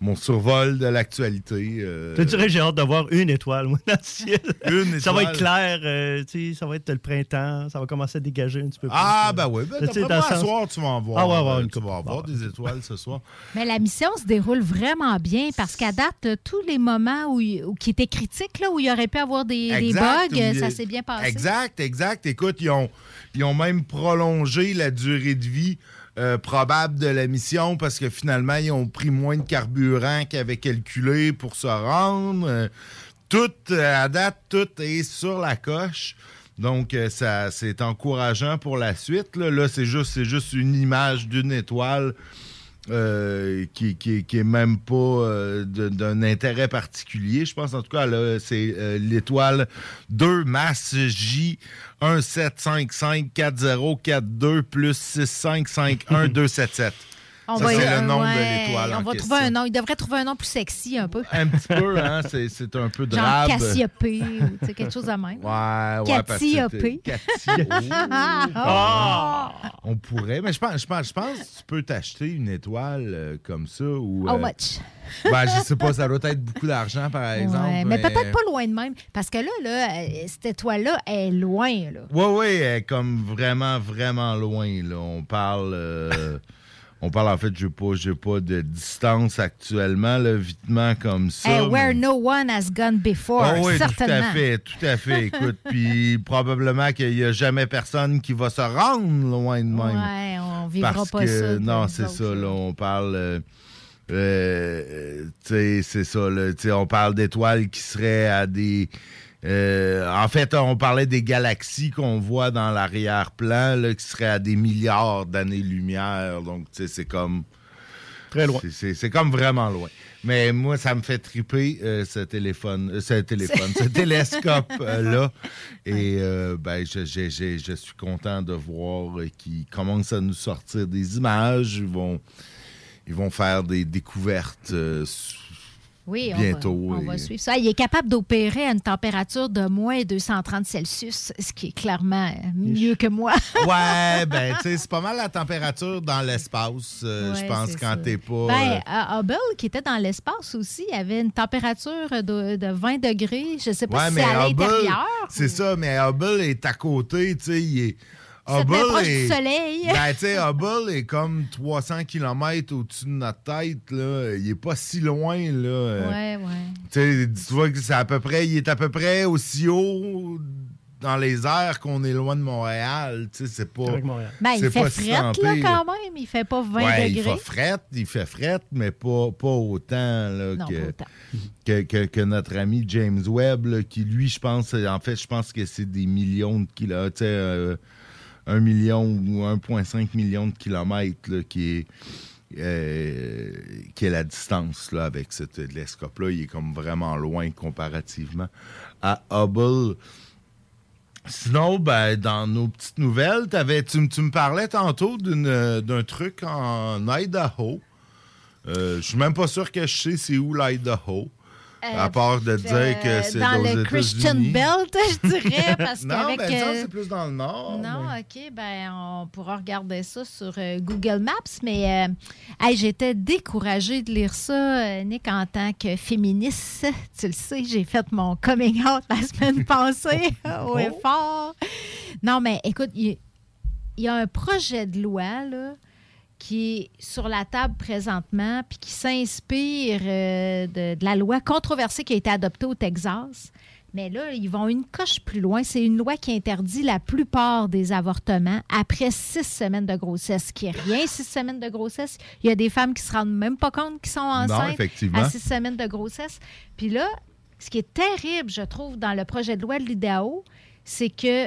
mon survol de l'actualité. euh, te dirais, j'ai hâte d'avoir une étoile, moi, dans le ciel? Une Ça va étoile. être clair, euh, tu sais, ça va être le printemps, ça va commencer à dégager un petit peu plus. Ah, euh, ben oui. Ben, tu sais, d'après moi, sens- soir, tu vas en voir. Ah, ouais, ouais, euh, une tu vas en voir des étoiles ce soir. Mais la mission se déroule vraiment bien parce qu'à date, tous les moments où, qui étaient critiques, là, où il aurait pu avoir des, bugs, il- ça s'est bien passé. Exact, exact. Écoute, ils ont, ils ont même prolongé la durée de vie euh, probable de la mission parce que finalement, ils ont pris moins de carburant qu'ils avaient calculé pour se rendre. Euh, tout, euh, à date, tout est sur la coche. Donc, ça, c'est encourageant pour la suite. Là, c'est juste une image d'une étoile euh, qui, qui, qui est même pas euh, d'un intérêt particulier. Je pense en tout cas, là, c'est euh, l'étoile 2 masse J 17554042 plus 6551277. On Ça, c'est euh, le nom ouais, de l'étoile. On en va question. trouver un nom. Il devrait trouver un nom plus sexy un peu. Un petit peu, hein? C'est, c'est un peu Genre drabe. Cassiopée ou quelque chose de même. Ouais, ouais, Cassiopée. Cathy- Ah! On pourrait, mais je pense, je pense, je pense que tu peux t'acheter une étoile euh, comme ça. Ou, How euh, much? Ben, je sais pas, ça doit être beaucoup d'argent, par exemple. Ouais, mais peut-être pas loin de même. Parce que là, là euh, cette étoile-là est loin. Là. Oui, oui, elle est comme vraiment, vraiment loin. Là. On parle. On parle, en fait, je n'ai pas, pas de distance actuellement, là, vitement comme ça. Hey, where mais- no one has gone before, Ah oui, certainement. tout à fait, tout à fait. Écoute, puis probablement qu'il n'y a jamais personne qui va se rendre loin de même. Ouais, on vivra Parce pas que, ça. Non, c'est ça, là, on parle... euh, euh, tu sais, c'est ça, là, on parle d'étoiles qui seraient à des... euh, en fait, on parlait des galaxies qu'on voit dans l'arrière-plan, là, qui seraient à des milliards d'années-lumière. Donc, tu sais, c'est comme... Très loin. C'est, comme vraiment loin. Mais moi, ça me fait triper euh, ce téléphone, euh, ce téléphone, ce télescope-là. Et euh, ben, je, je- je- je suis content de voir euh, qu'ils commencent à nous sortir des images. Ils vont, ils vont faire des découvertes euh, Oui, on bientôt. va, on va suivre ça. Il est capable d'opérer à une température de moins 230 Celsius, ce qui est clairement mieux que moi. Ouais, ben, tu sais, c'est pas mal la température dans l'espace, euh, je pense, quand t'es pas. Ben, euh, Hubble, qui était dans l'espace aussi, avait une température de, de 20 degrés. Je ne sais pas Ouais, si c'est à l'intérieur. c'est ça, mais Hubble est à côté, tu sais, il est... Met Hubble proche est- du soleil. Ben, tu sais, Hubble est comme 300 km au-dessus de notre tête, là. Il est pas si loin, là. Ouais, ouais. Tu vois que c'est à peu près... Il est à peu près aussi haut dans les airs qu'on est loin de Montréal, tu sais, c'est pas... Ben, il fait frette, là, quand même. Il fait pas 20 Ouais, il degrés. fait frette, il fait frette, mais pas, pas autant, là, Non, que, pas autant. Que, que- que notre ami James Webb, là, qui lui, je pense, en fait, je pense que c'est des millions de kilomètres, tu sais, euh, un million ou 1,5 million de kilomètres, là, qui est, euh, qui est la distance, là, avec ce télescope-là. Il est comme vraiment loin comparativement à Hubble. Sinon, ben, dans nos petites nouvelles, tu, tu me parlais tantôt euh, d'un truc en Idaho. Euh, je suis même pas sûr que je sais c'est où l'Idaho. À part de dire Euh, que c'est dans le Christian. Belt, je dirais, parce non, ben, euh, c'est plus dans le nord. Non, mais- OK, ben on pourra regarder ça sur euh, Google Maps, mais euh, j'étais découragée de lire ça, euh, Nick, en tant que féministe. Tu le sais, j'ai fait mon coming out la semaine passée au Oh. effort. Non, mais écoute, il y, il y a un projet de loi, là, qui est sur la table présentement, puis qui s'inspire de, de la loi controversée qui a été adoptée au Texas. Mais là, ils vont une coche plus loin. C'est une loi qui interdit la plupart des avortements après six semaines de grossesse, qui est rien, six semaines de grossesse. Il y a des femmes qui se rendent même pas compte qu'ils sont enceintes effectivement. à six semaines de grossesse. Puis là, ce qui est terrible, je trouve, dans le projet de loi de l'IDAO, c'est que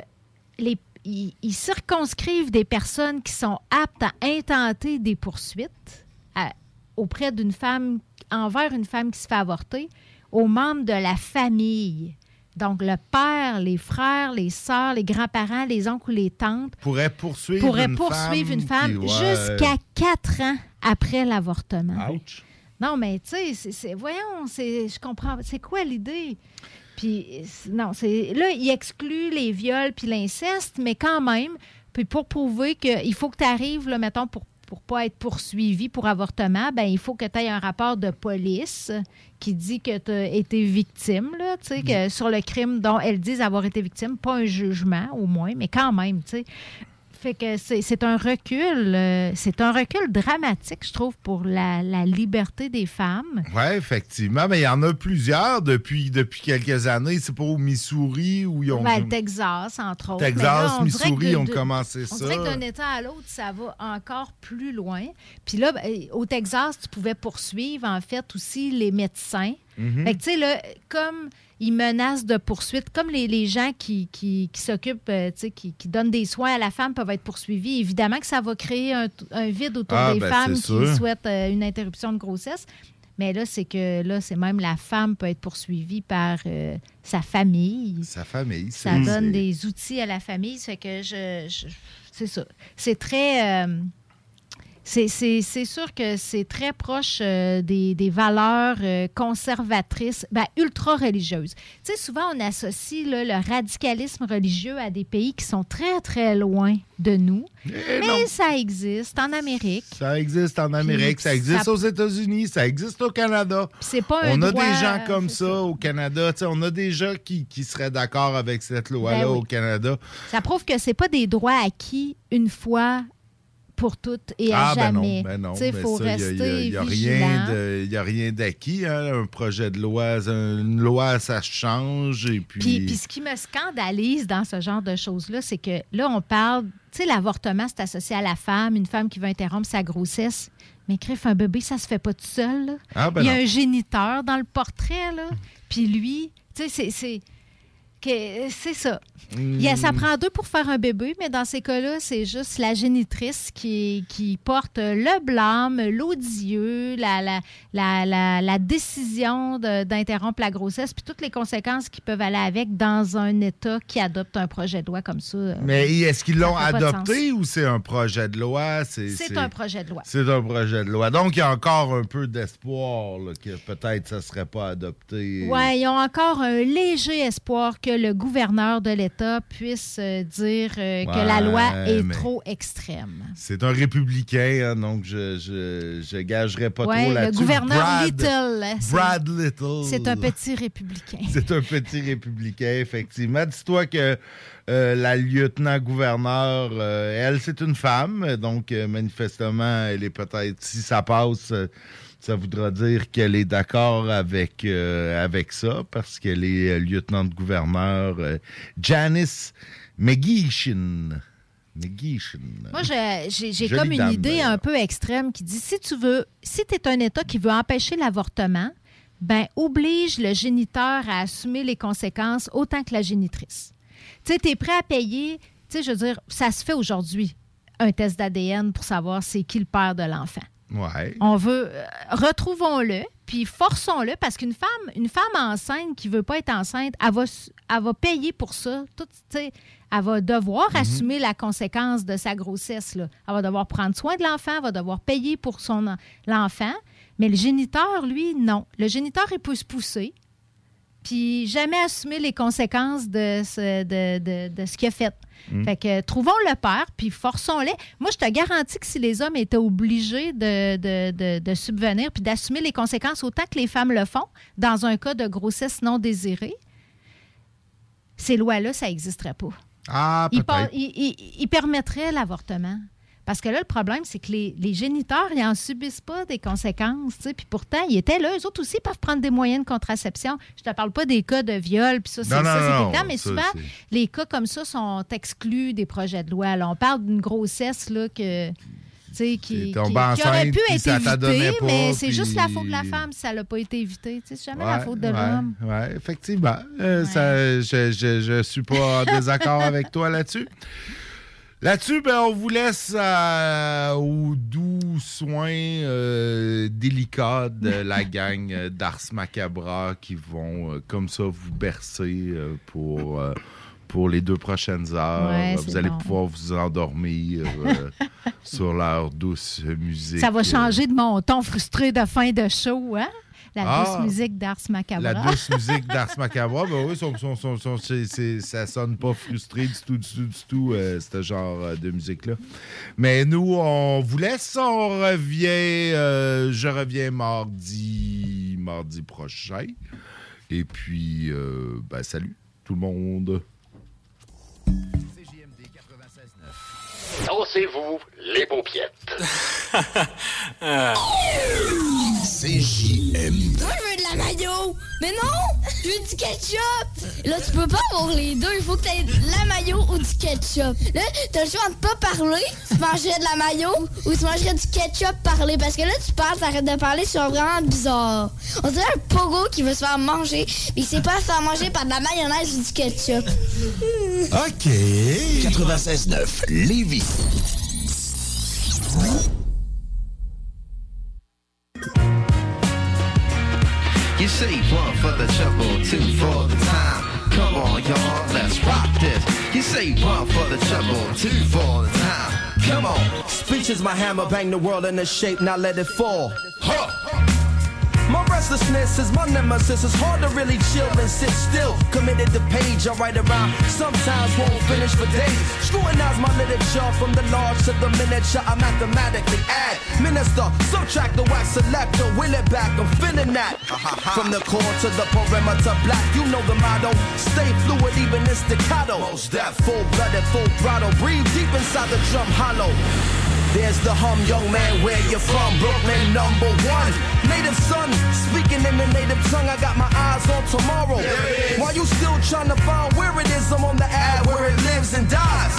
les, ils, ils circonscrivent des personnes qui sont aptes à intenter des poursuites à- auprès d'une femme, envers une femme qui se fait avorter, aux membres de la famille. Donc, le père, les frères, les sœurs, les grands-parents, les oncles ou les tantes pourrait poursuivre pourraient une poursuivre femme une femme ouais. jusqu'à quatre ans après l'avortement. Ouch. Non, mais tu sais, voyons, je comprends. C'est quoi l'idée? Puis, non, c'est là, il exclut les viols puis l'inceste, mais quand même, puis pour prouver qu'il faut que tu arrives, là, mettons, pour pour pas être poursuivi pour avortement, ben il faut que tu aies un rapport de police qui dit que tu as été victime, là, tu sais, que sur le crime dont elles disent avoir été victime, pas un jugement au moins, mais quand même, tu sais. Fait que c'est un recul, euh, c'est un recul dramatique, je trouve, pour la, la liberté des femmes. Oui, effectivement. Mais il y en a plusieurs depuis, depuis quelques années. C'est pas au Missouri où ils ont. Ben, Texas, entre autres. Texas, là, on Missouri ont commencé On ça. dirait que d'un État à l'autre, ça va encore plus loin. Puis là, ben, au Texas, tu pouvais poursuivre, en fait, aussi les médecins. Mhm. Fait que, tu sais, là, comme ils menacent de poursuite, comme les, les gens qui, qui, qui s'occupent, euh, tu sais, qui, qui donnent des soins à la femme peuvent être poursuivis, évidemment que ça va créer un, un vide autour Ah, des ben, femmes qui sûr. souhaitent euh, une interruption de grossesse. Mais là, c'est que là, c'est même la femme peut être poursuivie par euh, sa famille. Sa famille. Ça donne des outils à la famille. Ça fait que je. je- c'est ça. C'est très. C'est- sûr que c'est très proche euh, des, des valeurs euh, conservatrices, ben, ultra-religieuses. Tu sais, souvent, on associe là, le radicalisme religieux à des pays qui sont très, très loin de nous. mais ça existe en Amérique. Ça existe en Amérique, Puis ça existe ça- aux États-unis, ça existe au Canada. c'est pas un on a droit, des gens comme ça, au Canada. Tu sais, on a des gens qui, qui seraient d'accord avec cette loi-là Ben oui. au Canada. Ça prouve que c'est pas des droits acquis une fois pour toutes et à ah, ben non, jamais. ben non. Tu sais, mais faut ça, rester y a- y a rien d'acquis. hein. Un projet de loi, une loi, ça change. Et puis, Puis, puis ce qui me scandalise dans ce genre de choses-là, c'est que là, on parle, tu sais, l'avortement, c'est associé à la femme, une femme qui veut interrompre sa grossesse. Mais crève un bébé, ça se fait pas tout seul. Ah, ben Il y a non. un géniteur dans le portrait, là. Puis lui, tu sais, c'est. Que c'est ça. Il y a- ça prend deux pour faire un bébé, mais dans ces cas-là, c'est juste la génitrice qui, qui porte le blâme, l'odieux, la, la, la, la, décision d'interrompre la grossesse, puis toutes les conséquences qui peuvent aller avec dans un État qui adopte un projet de loi comme ça. Mais est-ce qu'ils l'ont adopté ou c'est un projet de loi? C'est un projet de loi. C'est un projet de loi. Donc, il y a encore un peu d'espoir que peut-être ça ne serait pas adopté. Oui, ils ont encore un léger espoir que le gouverneur de l'État puisse euh, dire euh, que la loi est trop extrême. C'est un républicain, hein, donc je, je, je gagerai pas Ouais, trop le là-dessus. gouverneur Brad- Little. Brad Little. C'est un petit républicain. C'est un petit républicain, effectivement. Dis-toi que euh, la lieutenant-gouverneur, euh, elle, c'est une femme, donc euh, manifestement, elle est peut-être, si ça passe, ça voudra dire qu'elle est d'accord avec, euh, avec ça, parce qu'elle est euh, lieutenant-gouverneur euh, Janice McGeechin. McGeechin. Moi, j'ai comme une dame, idée un peu extrême qui dit si tu veux, si tu es un État qui veut empêcher l'avortement, ben oblige le géniteur à assumer les conséquences autant que la génitrice. Tu sais, tu es prêt à payer, tu sais, je veux dire, ça se fait aujourd'hui, un test d'ADN pour savoir c'est qui le père de l'enfant. Ouais. On veut, euh, retrouvons-le, puis forçons-le, parce qu'une femme, une femme enceinte qui veut pas être enceinte, elle va, elle va payer pour ça. Tout, elle va devoir Mhm. assumer la conséquence de sa grossesse. Là. Elle va devoir prendre soin de l'enfant, elle va devoir payer pour son en- l'enfant. Mais le géniteur, lui, non. Le géniteur, il peut se pousser, puis jamais assumer les conséquences de ce, de, de- de ce qu'il a fait. Mm. Fait que trouvons le père, puis forçons-les. Moi, je te garantis que si les hommes étaient obligés de, de- de- subvenir puis d'assumer les conséquences autant que les femmes le font dans un cas de grossesse non désirée, ces lois-là, ça n'existerait pas. Ah, ils permettraient l'avortement. Parce que là, le problème, c'est que les, les géniteurs, ils n'en subissent pas des conséquences. tu sais. Puis pourtant, ils étaient là. Eux autres aussi peuvent prendre des moyens de contraception. Je te parle pas des cas de viol, puis ça, c'est évident. Mais ça, souvent, les cas comme ça sont exclus des projets de loi. Là, on parle d'une grossesse là, que, qui, qui, qui aurait pu être évitée, mais c'est juste la faute de la femme si ça n'a pas été évité. C'est jamais Ouais, la faute de ouais, l'homme. ouais, effectivement. Euh, ça, je, je suis pas en désaccord avec toi là-dessus. Là-dessus, ben, on vous laisse euh, aux doux soins euh, délicats de la gang euh, d'Ars Macabra qui vont euh, comme ça vous bercer pour, pour les deux prochaines heures. Ouais, vous allez bon. pouvoir vous endormir sur leur douce musique. Ça va changer de mon ton frustré de fin de show, hein? La Ah. douce musique d'Ars Macabra. La douce musique d'Ars Macabra, ben oui, son- son- son- son- c'est- c'est- ça sonne pas frustré du tout, du tout, du tout, euh, ce genre euh, de musique-là. Mais nous, on vous laisse, on revient, euh, je reviens mardi, mardi prochain. Et puis, euh, ben, salut tout le monde. Dansez-vous les paupiettes. CJM. Moi, je veux de la mayo. Mais non, je veux du ketchup. Là, tu peux pas avoir les deux. Il faut que tu aies de la mayo ou du ketchup. Là, t'as le choix de pas parler. Tu mangerais de la mayo ou tu mangerais du ketchup parler. Parce que là, tu parles, t'arrêtes de parler, c'est vraiment bizarre. On dirait un pogo qui veut se faire manger, mais il sait pas se faire manger par de la mayonnaise ou du ketchup. OK. 96.9 Lévis. You say one for the trouble, two for the time. Come on, y'all, let's rock this. You say one for the trouble, two for the time. Come on. Speech is my hammer, bang the world into shape, now let it fall. My restlessness is my nemesis. It's hard to really chill and sit still. Committed to page, I write around. Sometimes won't finish for days. Scrutinize my literature from the large to the miniature. I mathematically add. Minister, subtract the wax selector. Will it back, I'm feeling that. From the core to the perimeter, black. You know the motto. Stay fluid, even in staccato. Most that full blooded, full throttle. Breathe deep inside the drum hollow. There's the hum, young man, where you from? Brooklyn, number one. Native son, speaking in the native tongue, I got my eyes on tomorrow. While you still trying to find where it is, I'm on the ad where it lives and dies.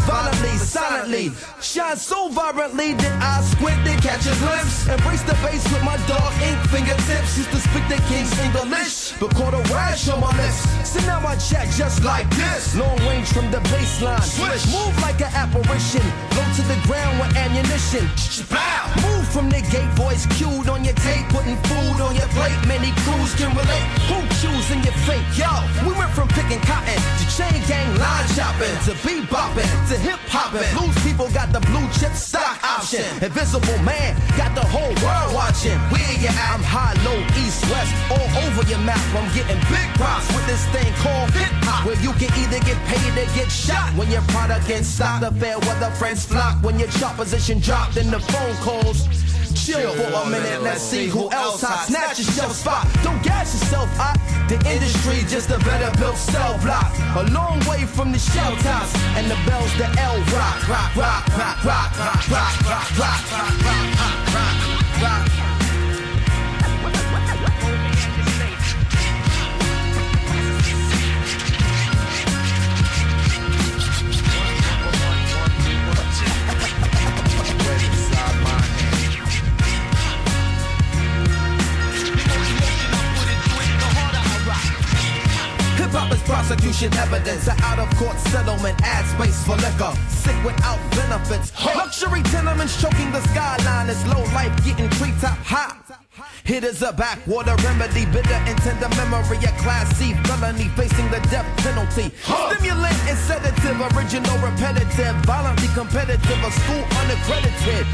Violently, shine so vibrantly that I squint and catch a glimpse. Embrace the bass with my dog ink fingertips. Used to speak the king's English, but caught a rash on my lips. So now I chat just like this. Long range from the baseline. Swish. Move like an apparition. Go to the ground with ammunition. Bow. Move from the gate, voice cued on your tape. Putting food on your plate. Many crews can relate. Who choosing your fate? Yo, we went from picking cotton to chain gang line shopping to bebopping to hip hopping. People got the blue chip stock option. Invisible man got the whole world watching. Where you at? I'm high, low, east, west, all over your map. I'm getting big props with this thing called hip hop. Where you can either get paid or get shot when your product gets stopped. The fair weather friends flock when your chart position dropped in the phone calls. Chill for a minute, let's see who else hot. Snatch yourself spot, don't gas yourself up. The industry just a better built cell block. A long way from the shell tops and the bells the L rock, rock, rock, rock, rock, rock, rock, rock, rock, rock, rock, rock, rock, rock. Hip hop is prosecution evidence. An out of court settlement. Ad space for liquor. Sick without benefits. Luxury tenements choking the skyline. It's low life getting treetop high. Hit is a backwater remedy, bitter and tender memory, a class C felony facing the death penalty. Stimulant and sedative, original repetitive, violently competitive, a school unaccredited.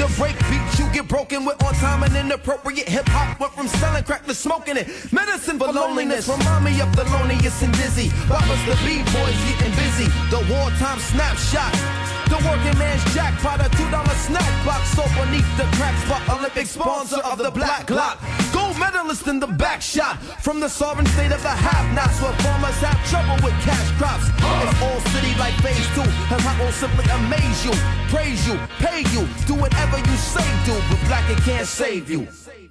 The break beat you get broken with on time and inappropriate hip hop went from selling crack to smoking it. Medicine for loneliness, remind me of the loneliest and dizzy. Boppers the B-boys getting busy. The wartime snapshot. The working man's jackpot, a two dollar snack box so beneath the crack spot. Olympic sponsor of the Black Glock. Gold medalist in the back shot from the sovereign state of the have-nots where farmers have trouble with cash crops. It's all city like phase two. Hip hop will simply amaze you, praise you, pay you, do whatever you say do, but black it can't save you.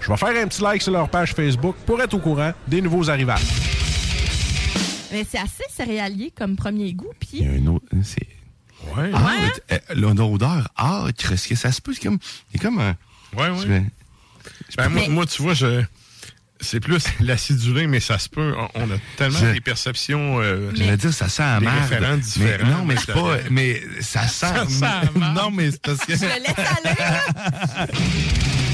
Je vais faire un petit like sur leur page Facebook pour être au courant des nouveaux arrivages. Mais c'est assez céréalier comme premier goût. Puis Il y a un autre. C'est. Ouais. Ah, mais t- euh, l'odeur âcre, est-ce que ça se peut? C'est comme. C'est comme un. Ouais, ouais. Je Ben, moi, Mais- moi, tu vois, je. C'est plus l'acidulé, mais ça se peut. On a tellement Je- des perceptions. euh, J'allais dire, ça sent des merde. Mais non, mais c'est pas. Mais ça sent. Ça sent non, mais c'est parce que. je le laisse aller.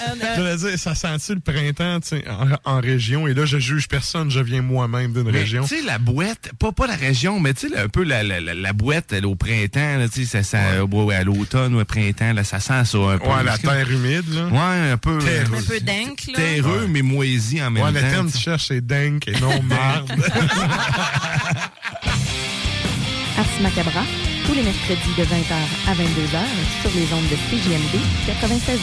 Euh, J'allais dire, ça sent-tu le printemps tu sais, en, en région? Et là, je juge personne, je viens moi-même d'une région. Tu sais, la boîte, pas, pas la région, mais tu sais, un peu la, la, la, la boîte là, au printemps, là, tu sais, ça sent, ouais, à l'automne ou au printemps, là, ça sent ça un peu. Ouais, la terre humide, là. Ouais, un peu. Terreux. euh, Un peu dingue, là. Terreux, mais moisi en même Ouais, temps. le terme que tu cherches, c'est dingue et non marde. Ars Macabra, tous les mercredis de 20h à 22h sur les ondes de CJMD 96.9.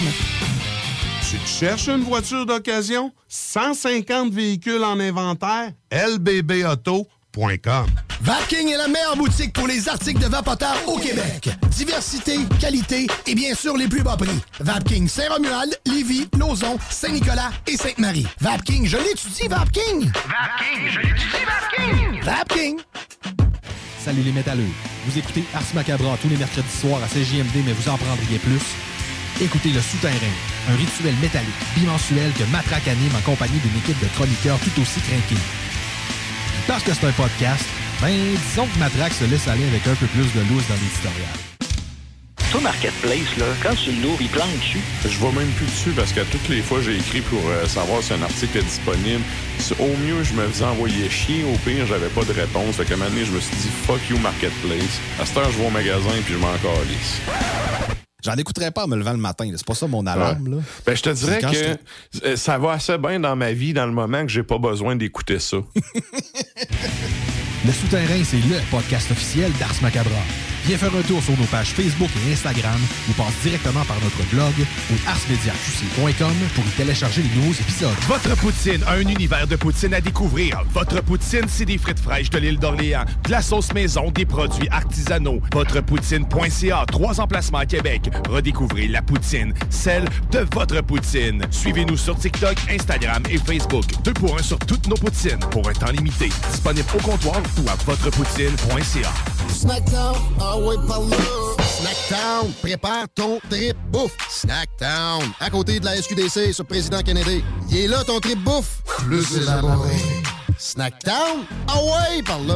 Tu te cherches une voiture d'occasion? 150 véhicules en inventaire? lbbauto.com Vapking est la meilleure boutique pour les articles de vapoteurs au Québec. Diversité, qualité et bien sûr les plus bas prix. Vapking Saint-Romuald, Lévis, Lauson, Saint-Nicolas et Sainte-Marie. Vapking, je l'étudie, Vapking! Vapking, je l'étudie, Vapking! Vapking! Salut les métalleux. Vous écoutez Ars Macabra tous les mercredis soirs à CJMD, mais vous en prendriez plus? Écoutez Le Souterrain, un rituel métallique bimensuel que Matraque anime en compagnie d'une équipe de chroniqueurs tout aussi craqués. Parce que c'est un podcast, ben disons que Matraque se laisse aller avec un peu plus de loose dans l'éditorial. Toi, Marketplace, là, quand tu l'ouvres, il plante dessus? Je vois même plus dessus parce que toutes les fois, j'ai écrit pour euh, savoir si un article est disponible. Au mieux, je me faisais envoyer chier. Au pire, j'avais pas de réponse. Fait qu'à un moment donné, je me suis dit, fuck you, Marketplace. À cette heure, je vais au magasin puis je m'en calisse. J'en écouterais pas en me levant le matin. C'est pas ça mon alarme. Là. Ben, je te dirais que euh, ça va assez bien dans ma vie dans le moment que j'ai pas besoin d'écouter ça. Le Souterrain, c'est le podcast officiel d'Ars Macabra. Viens faire un tour sur nos pages Facebook et Instagram ou passe directement par notre blog au arsmediaqc.com pour y télécharger les nouveaux épisodes. Votre poutine, un univers de poutine à découvrir. Votre poutine, c'est des frites fraîches de l'île d'Orléans, de la sauce maison, des produits artisanaux. Votrepoutine.ca, trois emplacements à Québec. Redécouvrez la poutine, celle de votre poutine. Suivez-nous sur TikTok, Instagram et Facebook. Deux pour un sur toutes nos poutines, pour un temps limité. Disponible au comptoir ou à votrepoutine.ca. Ah ouais, par là. Snackdown, prépare ton trip bouffe. Snackdown, à côté de la SQDC sur Président Kennedy. Il est là ton trip bouffe. Plus élaboré. Snackdown, ah ouais, par là.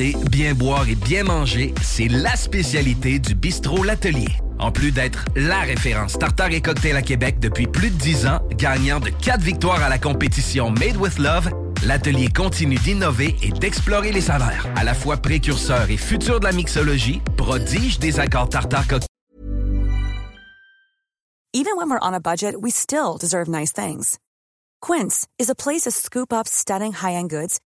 bien boire et bien manger, c'est la spécialité du bistrot L'Atelier. En plus d'être la référence tartare et cocktail à Québec depuis plus de 10 ans, gagnant de 4 victoires à la compétition Made with Love, l'atelier continue d'innover et d'explorer les saveurs. À la fois précurseur et futur de la mixologie, prodige des accords tartare cocktail. Even when we're on a budget, we still deserve nice things. Quince is a place to scoop up stunning high-end goods